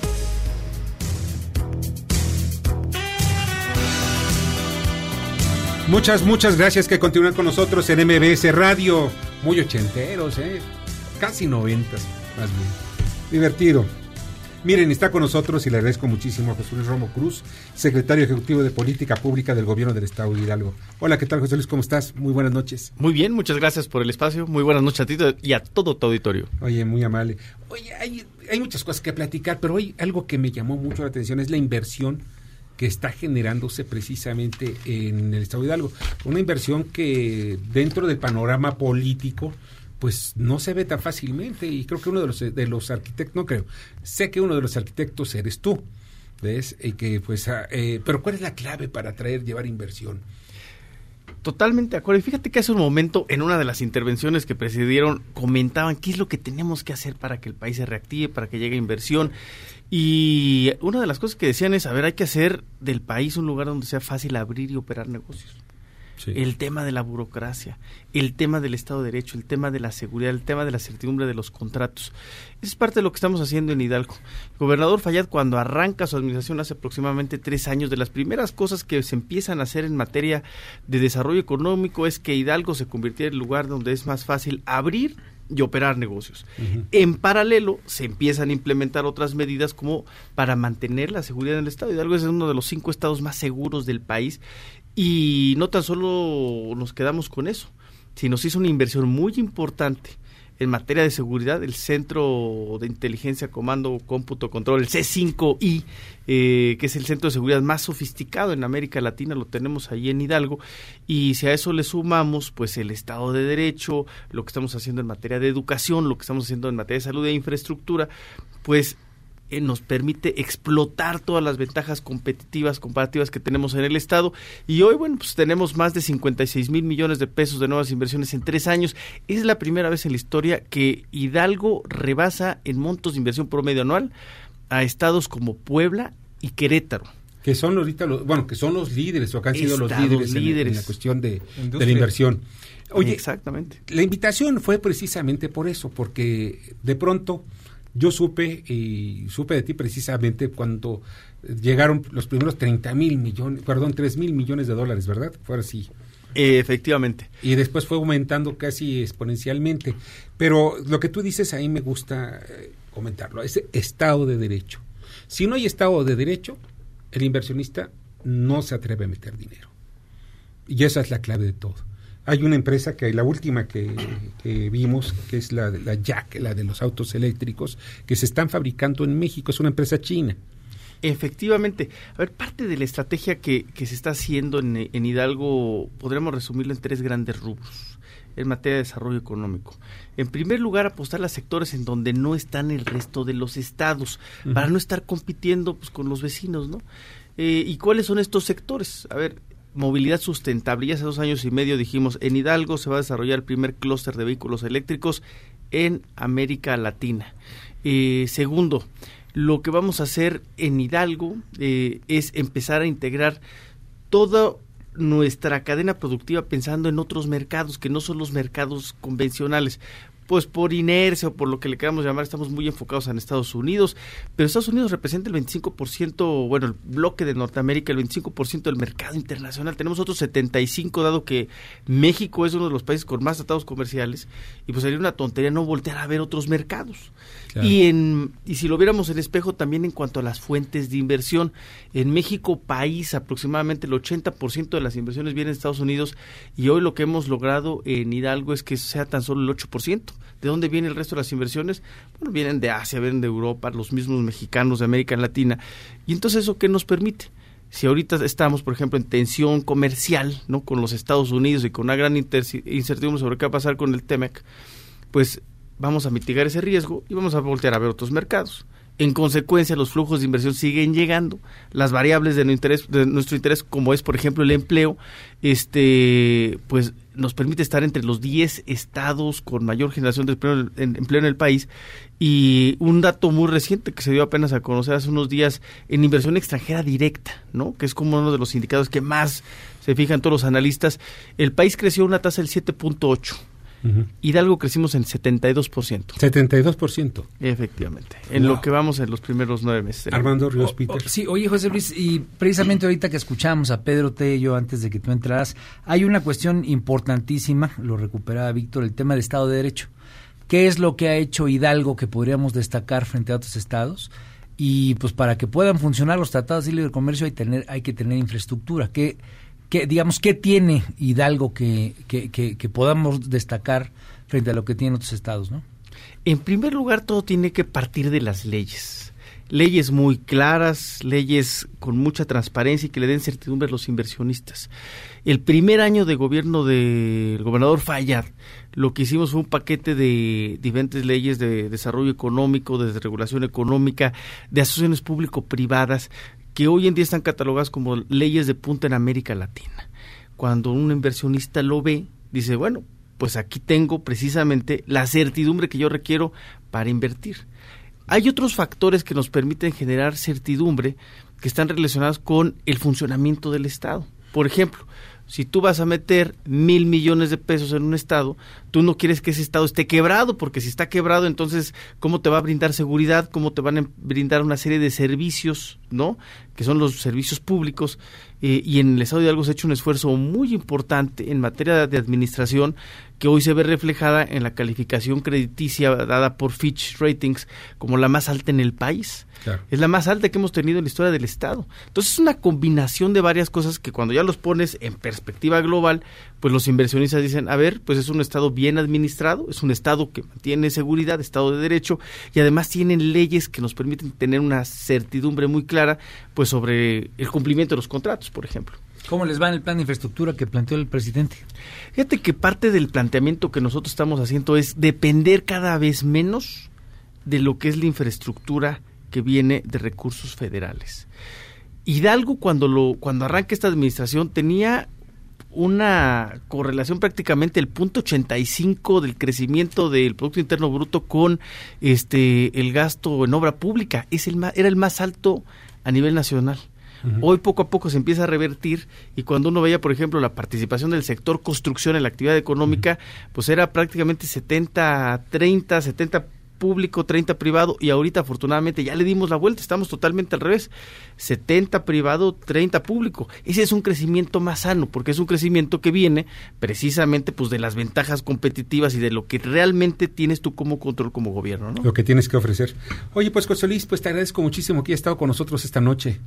Muchas, muchas gracias que continúan con nosotros en MBS Radio. Muy ochenteros, ¿eh? Casi noventas, más bien. Divertido. Miren, está con nosotros y le agradezco muchísimo a José Luis Romo Cruz, secretario ejecutivo de Política Pública del Gobierno del Estado de Hidalgo. Hola, ¿qué tal, José Luis? ¿Cómo estás? Muy buenas noches. Muy bien, muchas gracias por el espacio. Muy buenas noches a ti y a todo tu auditorio. Oye, muy amable. Oye, hay, hay muchas cosas que platicar, pero hoy algo que me llamó mucho la atención es la inversión que está generándose precisamente en el Estado de Hidalgo. Una inversión que dentro del panorama político pues no se ve tan fácilmente y creo que uno de los, de los arquitectos, no creo, sé que uno de los arquitectos eres tú, ¿ves? Y que pues, ah, eh, pero ¿cuál es la clave para atraer, llevar inversión? Totalmente de acuerdo. Y fíjate que hace un momento, en una de las intervenciones que presidieron, comentaban qué es lo que tenemos que hacer para que el país se reactive, para que llegue inversión. Y una de las cosas que decían es, a ver, hay que hacer del país un lugar donde sea fácil abrir y operar negocios el tema de la burocracia, el tema del Estado de Derecho, el tema de la seguridad, el tema de la certidumbre de los contratos. Eso es parte de lo que estamos haciendo en Hidalgo. El gobernador Fayad, cuando arranca su administración hace aproximadamente tres años, de las primeras cosas que se empiezan a hacer en materia de desarrollo económico es que Hidalgo se convirtiera en el lugar donde es más fácil abrir y operar negocios. En paralelo, se empiezan a implementar otras medidas como para mantener la seguridad en el Estado. Hidalgo es uno de los cinco estados más seguros del país y no tan solo nos quedamos con eso, sino se hizo una inversión muy importante en materia de seguridad, el Centro de Inteligencia, Comando, Cómputo, Control, el C5I, eh, que es el centro de seguridad más sofisticado en América Latina, lo tenemos ahí en Hidalgo, y si a eso le sumamos, pues el Estado de Derecho, lo que estamos haciendo en materia de educación, lo que estamos haciendo en materia de salud e infraestructura, pues eh, nos permite explotar todas las ventajas competitivas, comparativas que tenemos en el Estado. Y hoy, bueno, pues tenemos más de 56 mil millones de pesos de nuevas inversiones en tres años. Es la primera vez en la historia que Hidalgo rebasa en montos de inversión promedio anual a estados como Puebla y Querétaro que son ahorita los, bueno, que son los líderes o que han sido los líderes, En, la cuestión de, de, la inversión. Oye, exactamente. La invitación fue precisamente por eso, porque de pronto yo supe y supe de ti precisamente cuando llegaron los primeros 30 mil millones, perdón, 3 mil millones de dólares, ¿verdad? Fue así. efectivamente. Y después fue aumentando casi exponencialmente. Pero lo que tú dices ahí me gusta eh, comentarlo, ese Estado de Derecho. Si no hay Estado de Derecho, el inversionista no se atreve a meter dinero. Y esa es la clave de todo. Hay una empresa que la última que, vimos, que es la, la Jack, la de los autos eléctricos, que se están fabricando en México, es una empresa china. Efectivamente. A ver, parte de la estrategia que, se está haciendo en, en, Hidalgo, podríamos resumirlo en tres grandes rubros en materia de desarrollo económico. En primer lugar, apostar a sectores en donde no están el resto de los estados, para no estar compitiendo pues, con los vecinos, ¿no? Eh, ¿Y cuáles son estos sectores? A ver, movilidad sustentable. Ya hace dos años y medio dijimos, en Hidalgo se va a desarrollar el primer clúster de vehículos eléctricos en América Latina. Eh, segundo, lo que vamos a hacer en Hidalgo eh, es empezar a integrar toda nuestra cadena productiva pensando en otros mercados que no son los mercados convencionales pues por inercia o por lo que le queramos llamar, estamos muy enfocados en Estados Unidos, pero Estados Unidos representa el 25%, bueno, el bloque de Norteamérica, el 25% del mercado internacional. Tenemos otros 75, dado que México es uno de los países con más tratados comerciales, y pues sería una tontería no voltear a ver otros mercados. Y, en, y si lo viéramos en espejo también en cuanto a las fuentes de inversión, en México, país, aproximadamente el 80% de las inversiones vienen de Estados Unidos, y hoy lo que hemos logrado en Hidalgo es que sea tan solo el 8%. ¿De dónde viene el resto de las inversiones? Bueno, vienen de Asia, vienen de Europa, los mismos mexicanos de América Latina. Y entonces, ¿eso qué nos permite? Si ahorita estamos, por ejemplo, en tensión comercial ¿no? con los Estados Unidos y con una gran incertidumbre sobre qué va a pasar con el TEMEC, pues vamos a mitigar ese riesgo y vamos a voltear a ver otros mercados. En consecuencia, los flujos de inversión siguen llegando. Las variables de, de nuestro interés, como es, por ejemplo, el empleo, este, pues nos permite estar entre los 10 estados con mayor generación de empleo en, el país. Y un dato muy reciente que se dio apenas a conocer hace unos días en inversión extranjera directa, ¿no? que es como uno de los indicadores que más se fijan todos los analistas, el país creció una tasa del 7.8 Hidalgo crecimos en 72%. 72%. Efectivamente, en lo que vamos en los primeros nueve meses. Armando Ríos Peter. sí, oye José Luis, y precisamente ahorita que escuchamos a Pedro Tello antes de que tú entraras, hay una cuestión importantísima, lo recuperaba Víctor, el tema de Estado de Derecho. ¿Qué es lo que ha hecho Hidalgo que podríamos destacar frente a otros estados? Y pues para que puedan funcionar los tratados de libre comercio hay, tener, hay que tener infraestructura. ¿Qué, ¿Qué, digamos, ¿qué tiene Hidalgo que, que, podamos destacar frente a lo que tienen otros estados? ¿no? En primer lugar, todo tiene que partir de las leyes. Leyes muy claras, leyes con mucha transparencia y que le den certidumbre a los inversionistas. El primer año de gobierno del gobernador Fayad, lo que hicimos fue un paquete de diferentes leyes de desarrollo económico, de regulación económica, de asociaciones público-privadas, que hoy en día están catalogadas como leyes de punta en América Latina. Cuando un inversionista lo ve, dice, bueno, pues aquí tengo precisamente la certidumbre que yo requiero para invertir. Hay otros factores que nos permiten generar certidumbre que están relacionados con el funcionamiento del Estado. Por ejemplo, Si tú vas a meter mil millones de pesos en un estado, tú no quieres que ese estado esté quebrado, porque si está quebrado, entonces, ¿cómo te va a brindar seguridad? ¿Cómo te van a brindar una serie de servicios, ¿no? Que son los servicios públicos. Eh, y en el estado de Hidalgo se ha hecho un esfuerzo muy importante en materia de administración que hoy se ve reflejada en la calificación crediticia dada por Fitch Ratings como la más alta en el país. Es la más alta que hemos tenido en la historia del Estado. Entonces es una combinación de varias cosas que cuando ya los pones en perspectiva global, pues los inversionistas dicen, a ver, pues es un Estado bien administrado, es un Estado que mantiene seguridad, Estado de Derecho, y además tienen leyes que nos permiten tener una certidumbre muy clara pues sobre el cumplimiento de los contratos, por ejemplo. ¿Cómo les va en el plan de infraestructura que planteó el presidente? Fíjate que parte del planteamiento que nosotros estamos haciendo es depender cada vez menos de lo que es la infraestructura que viene de recursos federales. Hidalgo cuando lo cuando arranca esta administración tenía una correlación prácticamente el punto 85 del crecimiento del producto interno bruto con este el gasto en obra pública es el era el más alto a nivel nacional. Hoy poco a poco se empieza a revertir y cuando uno veía, por ejemplo, la participación del sector construcción en la actividad económica, pues era prácticamente 70, 30, 70 público, 30 privado y ahorita afortunadamente ya le dimos la vuelta, estamos totalmente al revés, 70 privado, 30 público. Ese es un crecimiento más sano porque es un crecimiento que viene precisamente pues de las ventajas competitivas y de lo que realmente tienes tú como control como gobierno, ¿no? Lo que tienes que ofrecer. Oye, pues José Luis, pues te agradezco muchísimo que hayas estado con nosotros esta noche.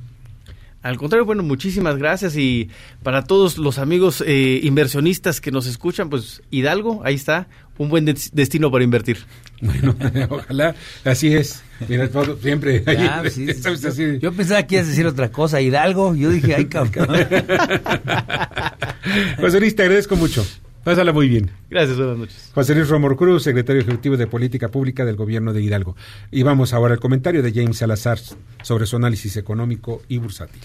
Al contrario, bueno, muchísimas gracias y para todos los amigos eh, inversionistas que nos escuchan, pues Hidalgo, ahí está, un buen destino para invertir. Bueno, (laughs) ojalá, así es. Mira, siempre. (laughs) Yo pensaba que ibas a decir otra cosa, Hidalgo, yo dije, ay, cabrón. (laughs) José Luis, te agradezco mucho. Pásala muy bien. Gracias, buenas noches. José Luis Romor Cruz, secretario ejecutivo de Política Pública del Gobierno de Hidalgo. Y vamos ahora al comentario de James Salazar sobre su análisis económico y bursátil.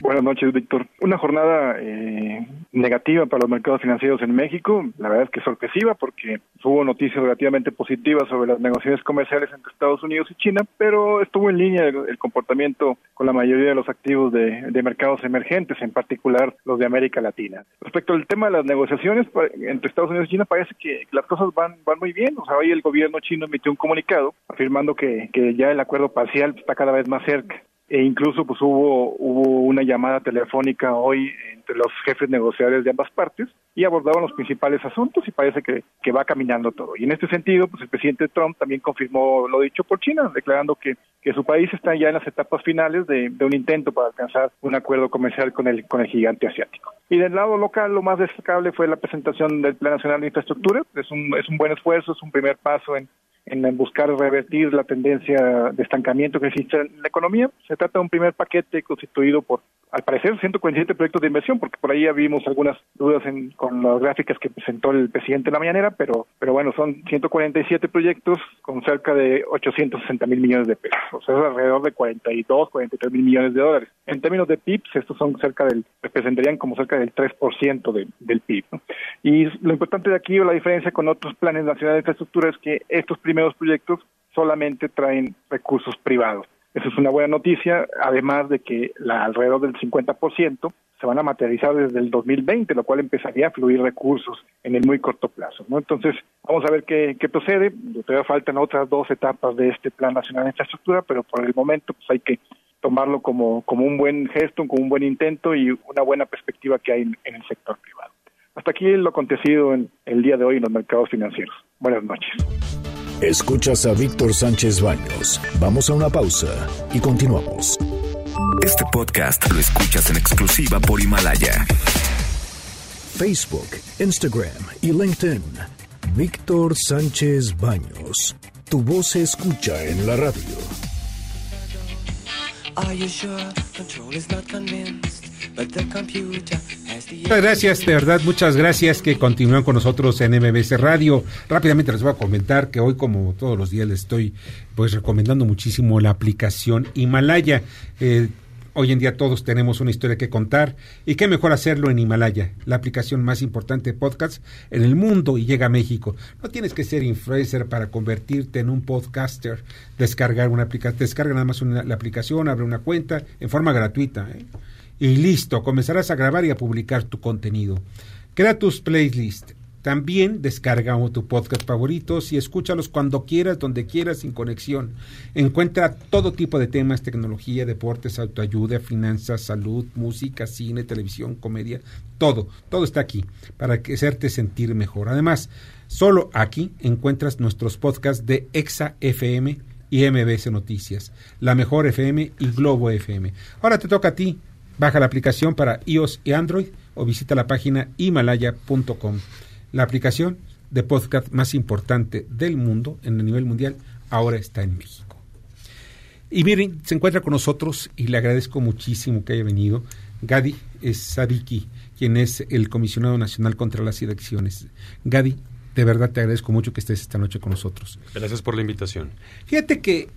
Buenas noches, Víctor. Una jornada eh, negativa para los mercados financieros en México. La verdad es que sorpresiva porque hubo noticias relativamente positivas sobre las negociaciones comerciales entre Estados Unidos y China, pero estuvo en línea el, comportamiento con la mayoría de los activos de, mercados emergentes, en particular los de América Latina. Respecto al tema de las negociaciones entre Estados Unidos y China, parece que las cosas van, van muy bien. O sea, hoy el gobierno chino emitió un comunicado afirmando que, que ya el acuerdo parcial está cada vez más cerca e incluso pues hubo hubo una llamada telefónica hoy entre los jefes negociadores de ambas partes y abordaban los principales asuntos y parece que, que va caminando todo. Y en este sentido, pues el presidente Trump también confirmó lo dicho por China, declarando que, que su país está ya en las etapas finales de, de un intento para alcanzar un acuerdo comercial con el, con el gigante asiático. Y del lado local, lo más destacable fue la presentación del Plan Nacional de Infraestructura. Es un, es un buen esfuerzo, es un primer paso en, en buscar revertir la tendencia de estancamiento que existe en la economía. Se trata de un primer paquete constituido por, al parecer, 147 proyectos de inversión, porque por ahí vimos algunas dudas en, con las gráficas que presentó el presidente en la mañanera, pero, pero bueno, son 147 proyectos con cerca de 860 mil millones de pesos, o sea, es alrededor de 42, 43 mil millones de dólares. En términos de PIBs, estos son cerca del, representarían como cerca del 3% de, del PIB. Y lo importante de aquí, o la diferencia con otros planes nacionales de infraestructura, es que estos primeros proyectos solamente traen recursos privados. Eso es una buena noticia, además de que la, alrededor del 50% se van a materializar desde el 2020, lo cual empezaría a fluir recursos en el muy corto plazo. Entonces, vamos a ver qué, qué procede. Todavía faltan otras dos etapas de este Plan Nacional de Infraestructura, pero por el momento pues hay que tomarlo como un buen gesto, como un buen intento y una buena perspectiva que hay en el sector privado. Hasta aquí lo acontecido en el día de hoy en los mercados financieros. Buenas noches. Escuchas a Víctor Sánchez Baños. Vamos a una pausa y continuamos. Este podcast lo escuchas en exclusiva por Himalaya. Facebook, Instagram y LinkedIn. Víctor Sánchez Baños. Tu voz se escucha en la radio. Muchas gracias, de verdad, muchas gracias que continúan con nosotros en MBS Radio. Rápidamente les voy a comentar que hoy, como todos los días, les estoy pues recomendando muchísimo la aplicación Himalaya. Eh, hoy en día todos tenemos una historia que contar y qué mejor hacerlo en Himalaya, la aplicación más importante de podcast en el mundo y llega a México. No tienes que ser influencer para convertirte en un podcaster, descargar una aplicación, descarga nada más la aplicación, abre una cuenta en forma gratuita. ¿eh? Y listo, comenzarás a grabar y a publicar tu contenido. Crea tus playlists. También descarga tu podcast favoritos y escúchalos cuando quieras, donde quieras, sin conexión. Encuentra todo tipo de temas, tecnología, deportes, autoayuda, finanzas, salud, música, cine, televisión, comedia, todo, todo está aquí para hacerte sentir mejor. Además, solo aquí encuentras nuestros podcasts de Exa FM y MBS Noticias, La Mejor FM y Globo FM. Ahora te toca a ti. Baja la aplicación para iOS y Android o visita la página himalaya.com. La aplicación de podcast más importante del mundo, en el nivel mundial, ahora está en México. Y miren, se encuentra con nosotros y le agradezco muchísimo que haya venido Gadi Sadiki, quien es el comisionado nacional contra las adicciones. Gadi, de verdad te agradezco mucho que estés esta noche con nosotros. Gracias por la invitación. Fíjate que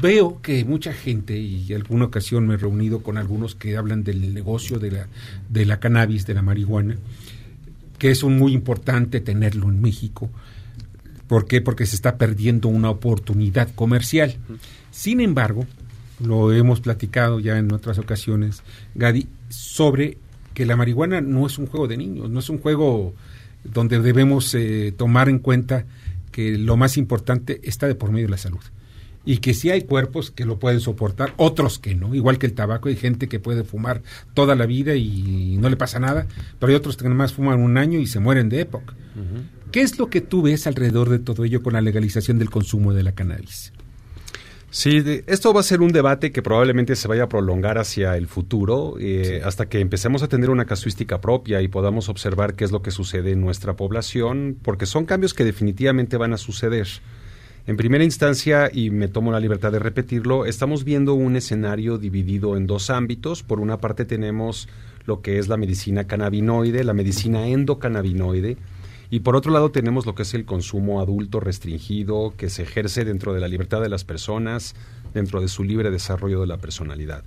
veo que mucha gente, y alguna ocasión me he reunido con algunos que hablan del negocio de la, de la cannabis, de la marihuana, que es un muy importante tenerlo en México. ¿Por qué? Porque se está perdiendo una oportunidad comercial. Sin embargo, lo hemos platicado ya en otras ocasiones, Gadi, sobre que la marihuana no es un juego de niños, no es un juego donde debemos eh, tomar en cuenta que lo más importante está de por medio de la salud y que sí hay cuerpos que lo pueden soportar, otros que no, igual que el tabaco, hay gente que puede fumar toda la vida y no le pasa nada, pero hay otros que más fuman un año y se mueren de época. ¿Qué es lo que tú ves alrededor de todo ello con la legalización del consumo de la cannabis? Sí, esto va a ser un debate que probablemente se vaya a prolongar hacia el futuro, eh, hasta que empecemos a tener una casuística propia y podamos observar qué es lo que sucede en nuestra población, porque son cambios que definitivamente van a suceder. En primera instancia, y me tomo la libertad de repetirlo, estamos viendo un escenario dividido en dos ámbitos. Por una parte tenemos lo que es la medicina cannabinoide, la medicina endocannabinoide, y por otro lado tenemos lo que es el consumo adulto restringido que se ejerce dentro de la libertad de las personas, dentro de su libre desarrollo de la personalidad.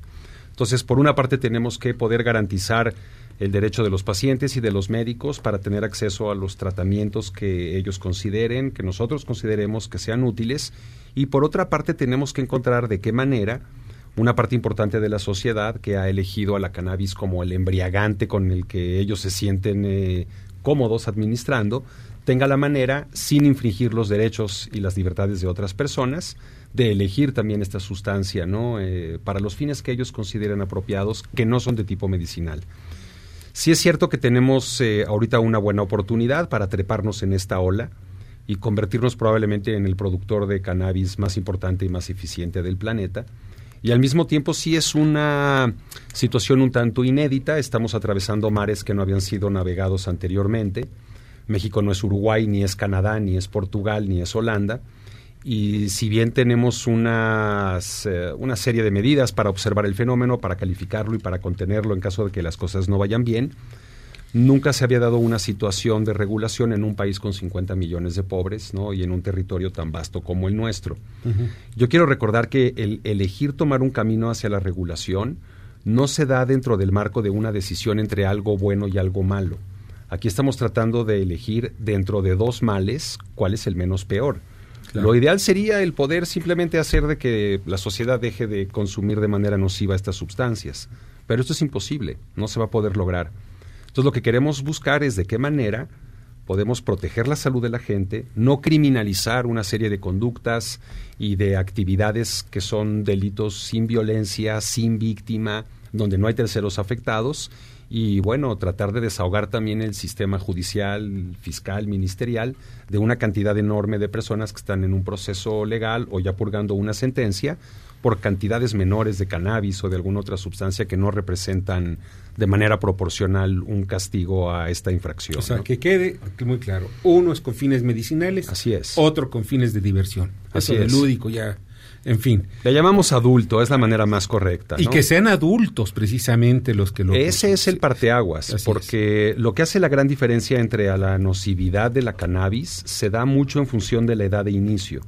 Entonces, por una parte tenemos que poder garantizar el derecho de los pacientes y de los médicos para tener acceso a los tratamientos que ellos consideren, que nosotros consideremos que sean útiles, y por otra parte tenemos que encontrar de qué manera una parte importante de la sociedad que ha elegido a la cannabis como el embriagante con el que ellos se sienten eh, cómodos administrando, tenga la manera, sin infringir los derechos y las libertades de otras personas, de elegir también esta sustancia, ¿no? Eh, para los fines que ellos consideren apropiados, que no son de tipo medicinal. Sí es cierto que tenemos eh, ahorita una buena oportunidad para treparnos en esta ola y convertirnos probablemente en el productor de cannabis más importante y más eficiente del planeta. Y al mismo tiempo sí es una situación un tanto inédita. Estamos atravesando mares que no habían sido navegados anteriormente. México no es Uruguay, ni es Canadá, ni es Portugal, ni es Holanda y si bien tenemos unas, eh, una serie de medidas para observar el fenómeno, para calificarlo y para contenerlo en caso de que las cosas no vayan bien, nunca se había dado una situación de regulación en un país con 50 millones de pobres ¿no? y en un territorio tan vasto como el nuestro. Yo quiero recordar que el elegir tomar un camino hacia la regulación no se da dentro del marco de una decisión entre algo bueno y algo malo. Aquí estamos tratando de elegir dentro de dos males cuál es el menos peor. Lo ideal sería el poder simplemente hacer de que la sociedad deje de consumir de manera nociva estas sustancias. Pero esto es imposible, no se va a poder lograr. Entonces lo que queremos buscar es de qué manera podemos proteger la salud de la gente, no criminalizar una serie de conductas y de actividades que son delitos sin violencia, sin víctima, donde no hay terceros afectados y bueno, tratar de desahogar también el sistema judicial, fiscal, ministerial de una cantidad enorme de personas que están en un proceso legal o ya purgando una sentencia por cantidades menores de cannabis o de alguna otra sustancia que no representan de manera proporcional un castigo a esta infracción. O sea, que quede muy claro, uno es con fines medicinales, así es, otro con fines de diversión. Así es. lúdico ya en fin. Le llamamos adulto, es la manera más correcta. Y que sean adultos precisamente los que lo... Ese es el parteaguas, porque lo que hace la gran diferencia entre a la nocividad de la cannabis se da mucho en función de la edad de inicio.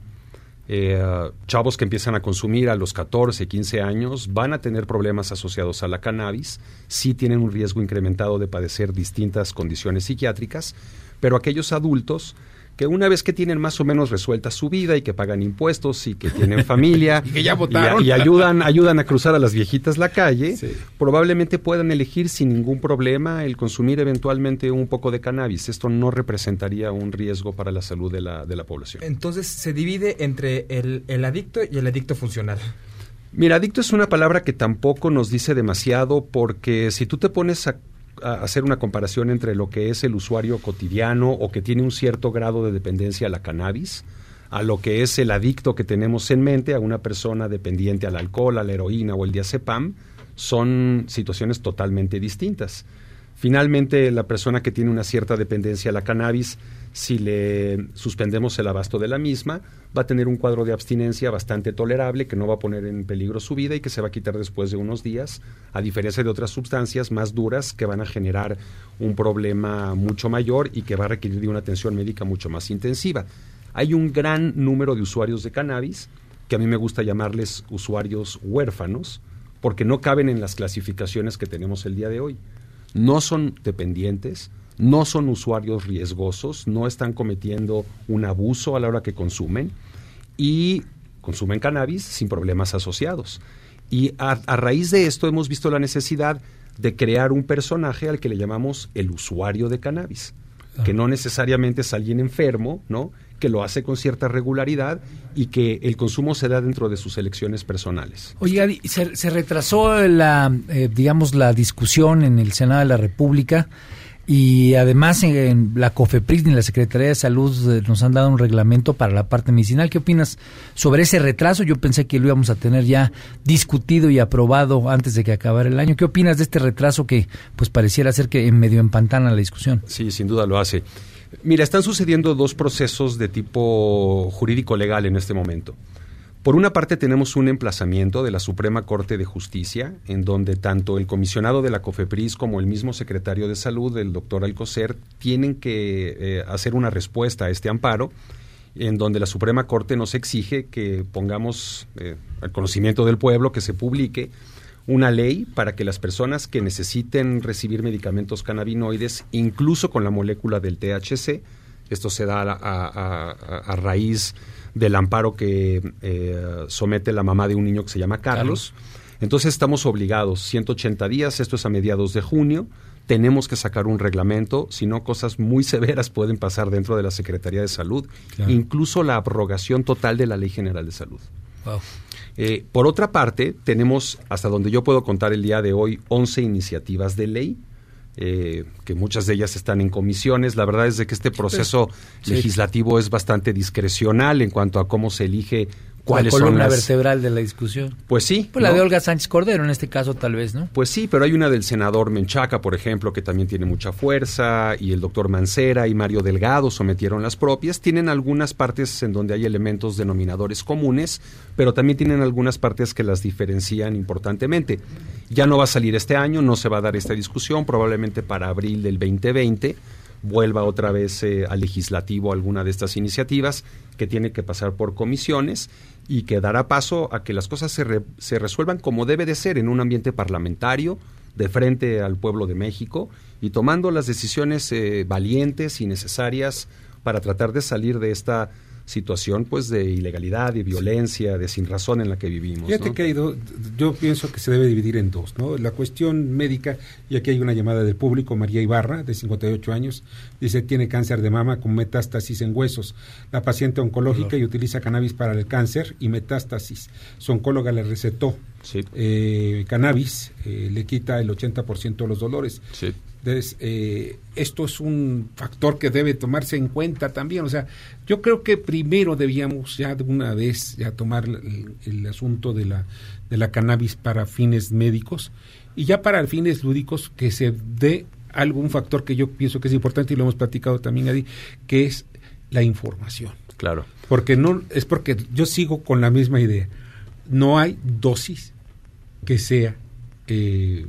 Eh, chavos que empiezan a consumir a los 14, 15 años van a tener problemas asociados a la cannabis, sí tienen un riesgo incrementado de padecer distintas condiciones psiquiátricas, pero aquellos adultos que una vez que tienen más o menos resuelta su vida y que pagan impuestos y que tienen (laughs) familia y que ya votaron y, ayudan ayudan a cruzar a las viejitas la calle, probablemente puedan elegir sin ningún problema el consumir eventualmente un poco de cannabis. Esto no representaría un riesgo para la salud de la, de la población. Entonces se divide entre el, el adicto y el adicto funcional. Mira, adicto es una palabra que tampoco nos dice demasiado porque si tú te pones a hacer una comparación entre lo que es el usuario cotidiano o que tiene un cierto grado de dependencia a la cannabis, a lo que es el adicto que tenemos en mente, a una persona dependiente al alcohol, a la heroína o el diazepam, son situaciones totalmente distintas. Finalmente, la persona que tiene una cierta dependencia a la cannabis si le suspendemos el abasto de la misma, va a tener un cuadro de abstinencia bastante tolerable que no va a poner en peligro su vida y que se va a quitar después de unos días, a diferencia de otras sustancias más duras que van a generar un problema mucho mayor y que va a requerir de una atención médica mucho más intensiva. Hay un gran número de usuarios de cannabis, que a mí me gusta llamarles usuarios huérfanos, porque no caben en las clasificaciones que tenemos el día de hoy. No son dependientes, no son usuarios riesgosos, no están cometiendo un abuso a la hora que consumen y consumen cannabis sin problemas asociados. Y a, raíz de esto hemos visto la necesidad de crear un personaje al que le llamamos el usuario de cannabis, que no necesariamente es alguien enfermo, ¿no? que lo hace con cierta regularidad y que el consumo se da dentro de sus elecciones personales. Oye, se, retrasó la, eh, digamos, la discusión en el Senado de la República y además en, la COFEPRIS y la Secretaría de Salud eh, nos han dado un reglamento para la parte medicinal. ¿Qué opinas sobre ese retraso? Yo pensé que lo íbamos a tener ya discutido y aprobado antes de que acabara el año. ¿Qué opinas de este retraso que pues pareciera ser que en medio empantana la discusión? Sí, sin duda lo hace. Mira, están sucediendo dos procesos de tipo jurídico legal en este momento. Por una parte tenemos un emplazamiento de la Suprema Corte de Justicia, en donde tanto el comisionado de la COFEPRIS como el mismo secretario de Salud, el doctor Alcocer, tienen que eh, hacer una respuesta a este amparo, en donde la Suprema Corte nos exige que pongamos eh, al conocimiento del pueblo, que se publique una ley para que las personas que necesiten recibir medicamentos cannabinoides, incluso con la molécula del THC, esto se da a, a raíz del amparo que eh, somete la mamá de un niño que se llama Carlos. Entonces estamos obligados, 180 días, esto es a mediados de junio, tenemos que sacar un reglamento, si no cosas muy severas pueden pasar dentro de la Secretaría de Salud, incluso la abrogación total de la Ley General de Salud. Eh, por otra parte, tenemos, hasta donde yo puedo contar el día de hoy, 11 iniciativas de ley eh, que muchas de ellas están en comisiones. La verdad es de que este proceso legislativo es bastante discrecional en cuanto a cómo se elige la columna vertebral de la discusión. Pues sí. Pues la de Olga Sánchez Cordero en este caso tal vez, ¿no? Pues sí, pero hay una del senador Menchaca, por ejemplo, que también tiene mucha fuerza, y el doctor Mancera y Mario Delgado sometieron las propias. Tienen algunas partes en donde hay elementos denominadores comunes, pero también tienen algunas partes que las diferencian importantemente. Ya no va a salir este año, no se va a dar esta discusión, probablemente para abril del 2020 vuelva otra vez eh, al legislativo alguna de estas iniciativas que tiene que pasar por comisiones y que dará paso a que las cosas se, se resuelvan como debe de ser en un ambiente parlamentario, de frente al pueblo de México y tomando las decisiones eh, valientes y necesarias para tratar de salir de esta situación pues de ilegalidad, de violencia, de sin razón en la que vivimos. Fíjate que yo pienso que se debe dividir en dos, ¿no? La cuestión médica, y aquí hay una llamada del público, María Ibarra, de 58 años, dice tiene cáncer de mama con metástasis en huesos. La paciente oncológica y utiliza cannabis para el cáncer y metástasis. Su oncóloga le recetó eh, cannabis, eh, le quita el 80% de los dolores. Sí. Entonces, eh, esto es un factor que debe tomarse en cuenta también. O sea, yo creo que primero debíamos ya de una vez ya tomar el, asunto de la, de la cannabis para fines médicos y ya para fines lúdicos que se dé algún factor que yo pienso que es importante y lo hemos platicado también ahí, que es la información. Claro. Porque no es porque yo sigo con la misma idea. No hay dosis que sea eh,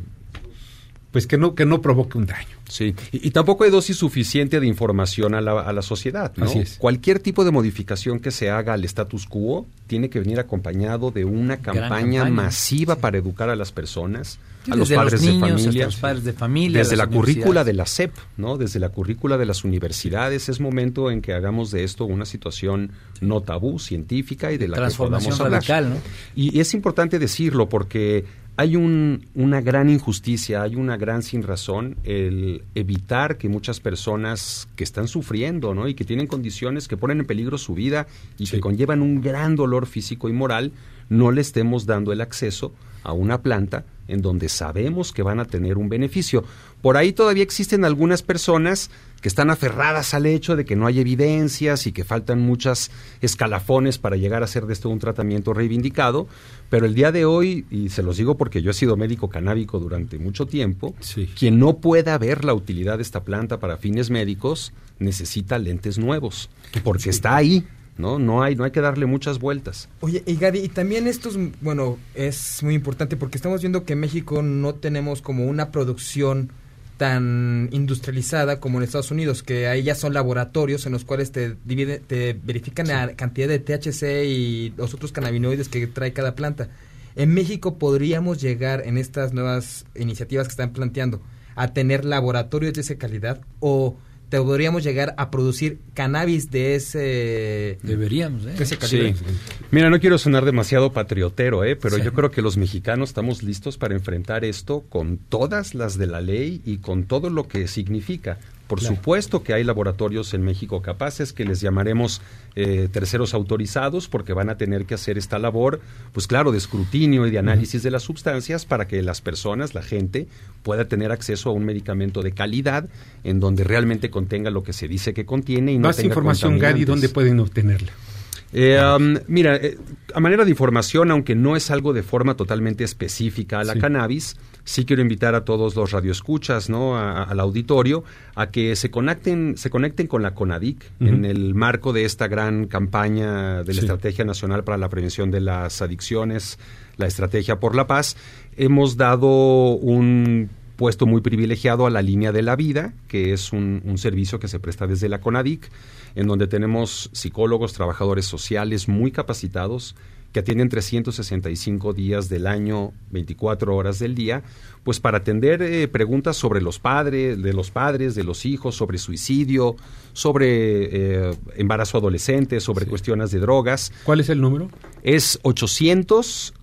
pues que no, que no provoque un daño. Sí, y, tampoco hay dosis suficiente de información a la, a la sociedad. ¿no? Así es. Cualquier tipo de modificación que se haga al status quo tiene que venir acompañado de una campaña, masiva para educar a las personas, a los padres de familia, los padres de familia, desde la currícula de la SEP, ¿no? Desde la currícula de las universidades es momento en que hagamos de esto una situación no tabú, científica y de la que podamos hablar. ¿no? Y es importante decirlo porque hay un, una gran injusticia, hay una gran sin razón el evitar que muchas personas que están sufriendo ¿no? y que tienen condiciones que ponen en peligro su vida y que conllevan un gran dolor físico y moral, no le estemos dando el acceso a una planta en donde sabemos que van a tener un beneficio. Por ahí todavía existen algunas personas que están aferradas al hecho de que no hay evidencias y que faltan muchas escalafones para llegar a hacer de esto un tratamiento reivindicado, pero el día de hoy, y se los digo porque yo he sido médico canábico durante mucho tiempo, quien no pueda ver la utilidad de esta planta para fines médicos necesita lentes nuevos, porque está ahí, ¿no? No hay, no hay que darle muchas vueltas. Oye, y Gadi, y también esto es, bueno, es muy importante porque estamos viendo que en México no tenemos como una producción tan industrializada como en Estados Unidos, que ahí ya son laboratorios en los cuales te, divide, te verifican la cantidad de THC y los otros cannabinoides que trae cada planta. En México podríamos llegar en estas nuevas iniciativas que están planteando a tener laboratorios de esa calidad o podríamos llegar a producir cannabis de ese deberíamos ¿eh? ese calibre. Mira, no quiero sonar demasiado patriotero, ¿eh? pero yo creo que los mexicanos estamos listos para enfrentar esto con todas las de la ley y con todo lo que significa. Por supuesto que hay laboratorios en México capaces que les llamaremos eh, terceros autorizados porque van a tener que hacer esta labor, pues claro, de escrutinio y de análisis de las sustancias para que las personas, la gente, pueda tener acceso a un medicamento de calidad en donde realmente contenga lo que se dice que contiene y no Más información, Gary, ¿dónde pueden obtenerla? Eh, mira, eh, a manera de información, aunque no es algo de forma totalmente específica a la cannabis, sí quiero invitar a todos los radioescuchas, ¿no? al auditorio, a que se conecten, se conecten con la CONADIC en el marco de esta gran campaña de la Estrategia Nacional para la Prevención de las Adicciones, la Estrategia por la Paz. Hemos dado un puesto muy privilegiado a la línea de la vida, que es un, un servicio que se presta desde la CONADIC en donde tenemos psicólogos, trabajadores sociales muy capacitados que atienden 365 días del año, 24 horas del día, pues para atender eh, preguntas sobre los padres, de los padres, de los hijos, sobre suicidio, sobre eh, embarazo adolescente, sobre cuestiones de drogas. ¿Cuál es el número? Es 800,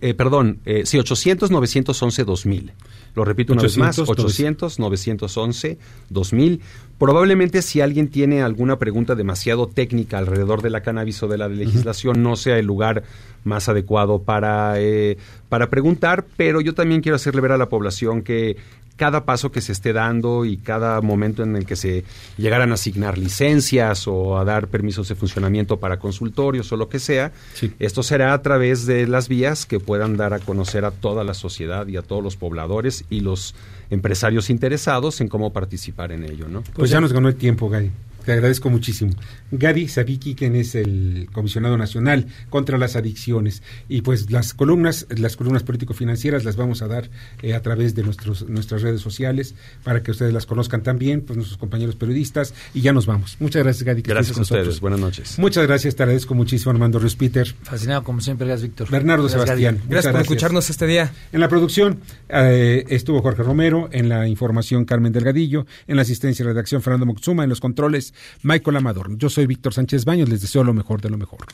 eh, perdón, sí, 800 911 2000. Lo repito una vez más, 800 911 2000. Probablemente si alguien tiene alguna pregunta demasiado técnica alrededor de la cannabis o de la legislación, no sea el lugar más adecuado para, eh, para preguntar, pero yo también quiero hacerle ver a la población que cada paso que se esté dando y cada momento en el que se llegaran a asignar licencias o a dar permisos de funcionamiento para consultorios o lo que sea, esto será a través de las vías que puedan dar a conocer a toda la sociedad y a todos los pobladores y los empresarios interesados en cómo participar en ello, ¿no? Pues, ya nos ganó el tiempo, Gary. Te agradezco muchísimo. Gary Sabiki, quien es el comisionado nacional contra las adicciones. Y pues las columnas, las columnas político-financieras las vamos a dar eh, a través de nuestros, nuestras redes sociales para que ustedes las conozcan también, pues nuestros compañeros periodistas. Y ya nos vamos. Muchas gracias, Gary. Gracias a ustedes. Buenas noches. Muchas gracias. Te agradezco muchísimo, Armando Ruiz Peter. Fascinado, como siempre. Gracias, Víctor. Bernardo Sebastián. Gracias, por escucharnos este día. En la producción eh, estuvo Jorge Romero, en la información Carmen Delgadillo, en la asistencia y redacción Fernando Moxuma, en los controles Michael Amador. Yo soy Víctor Sánchez Baños, les deseo lo mejor de lo mejor.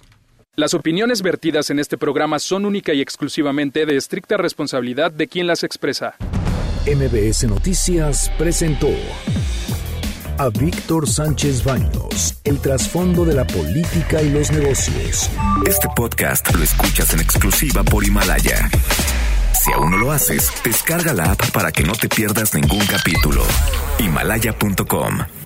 Las opiniones vertidas en este programa son única y exclusivamente de estricta responsabilidad de quien las expresa. MBS Noticias presentó a Víctor Sánchez Baños, el trasfondo de la política y los negocios. Este podcast lo escuchas en exclusiva por Himalaya. Si aún no lo haces, descarga la app para que no te pierdas ningún capítulo. Himalaya.com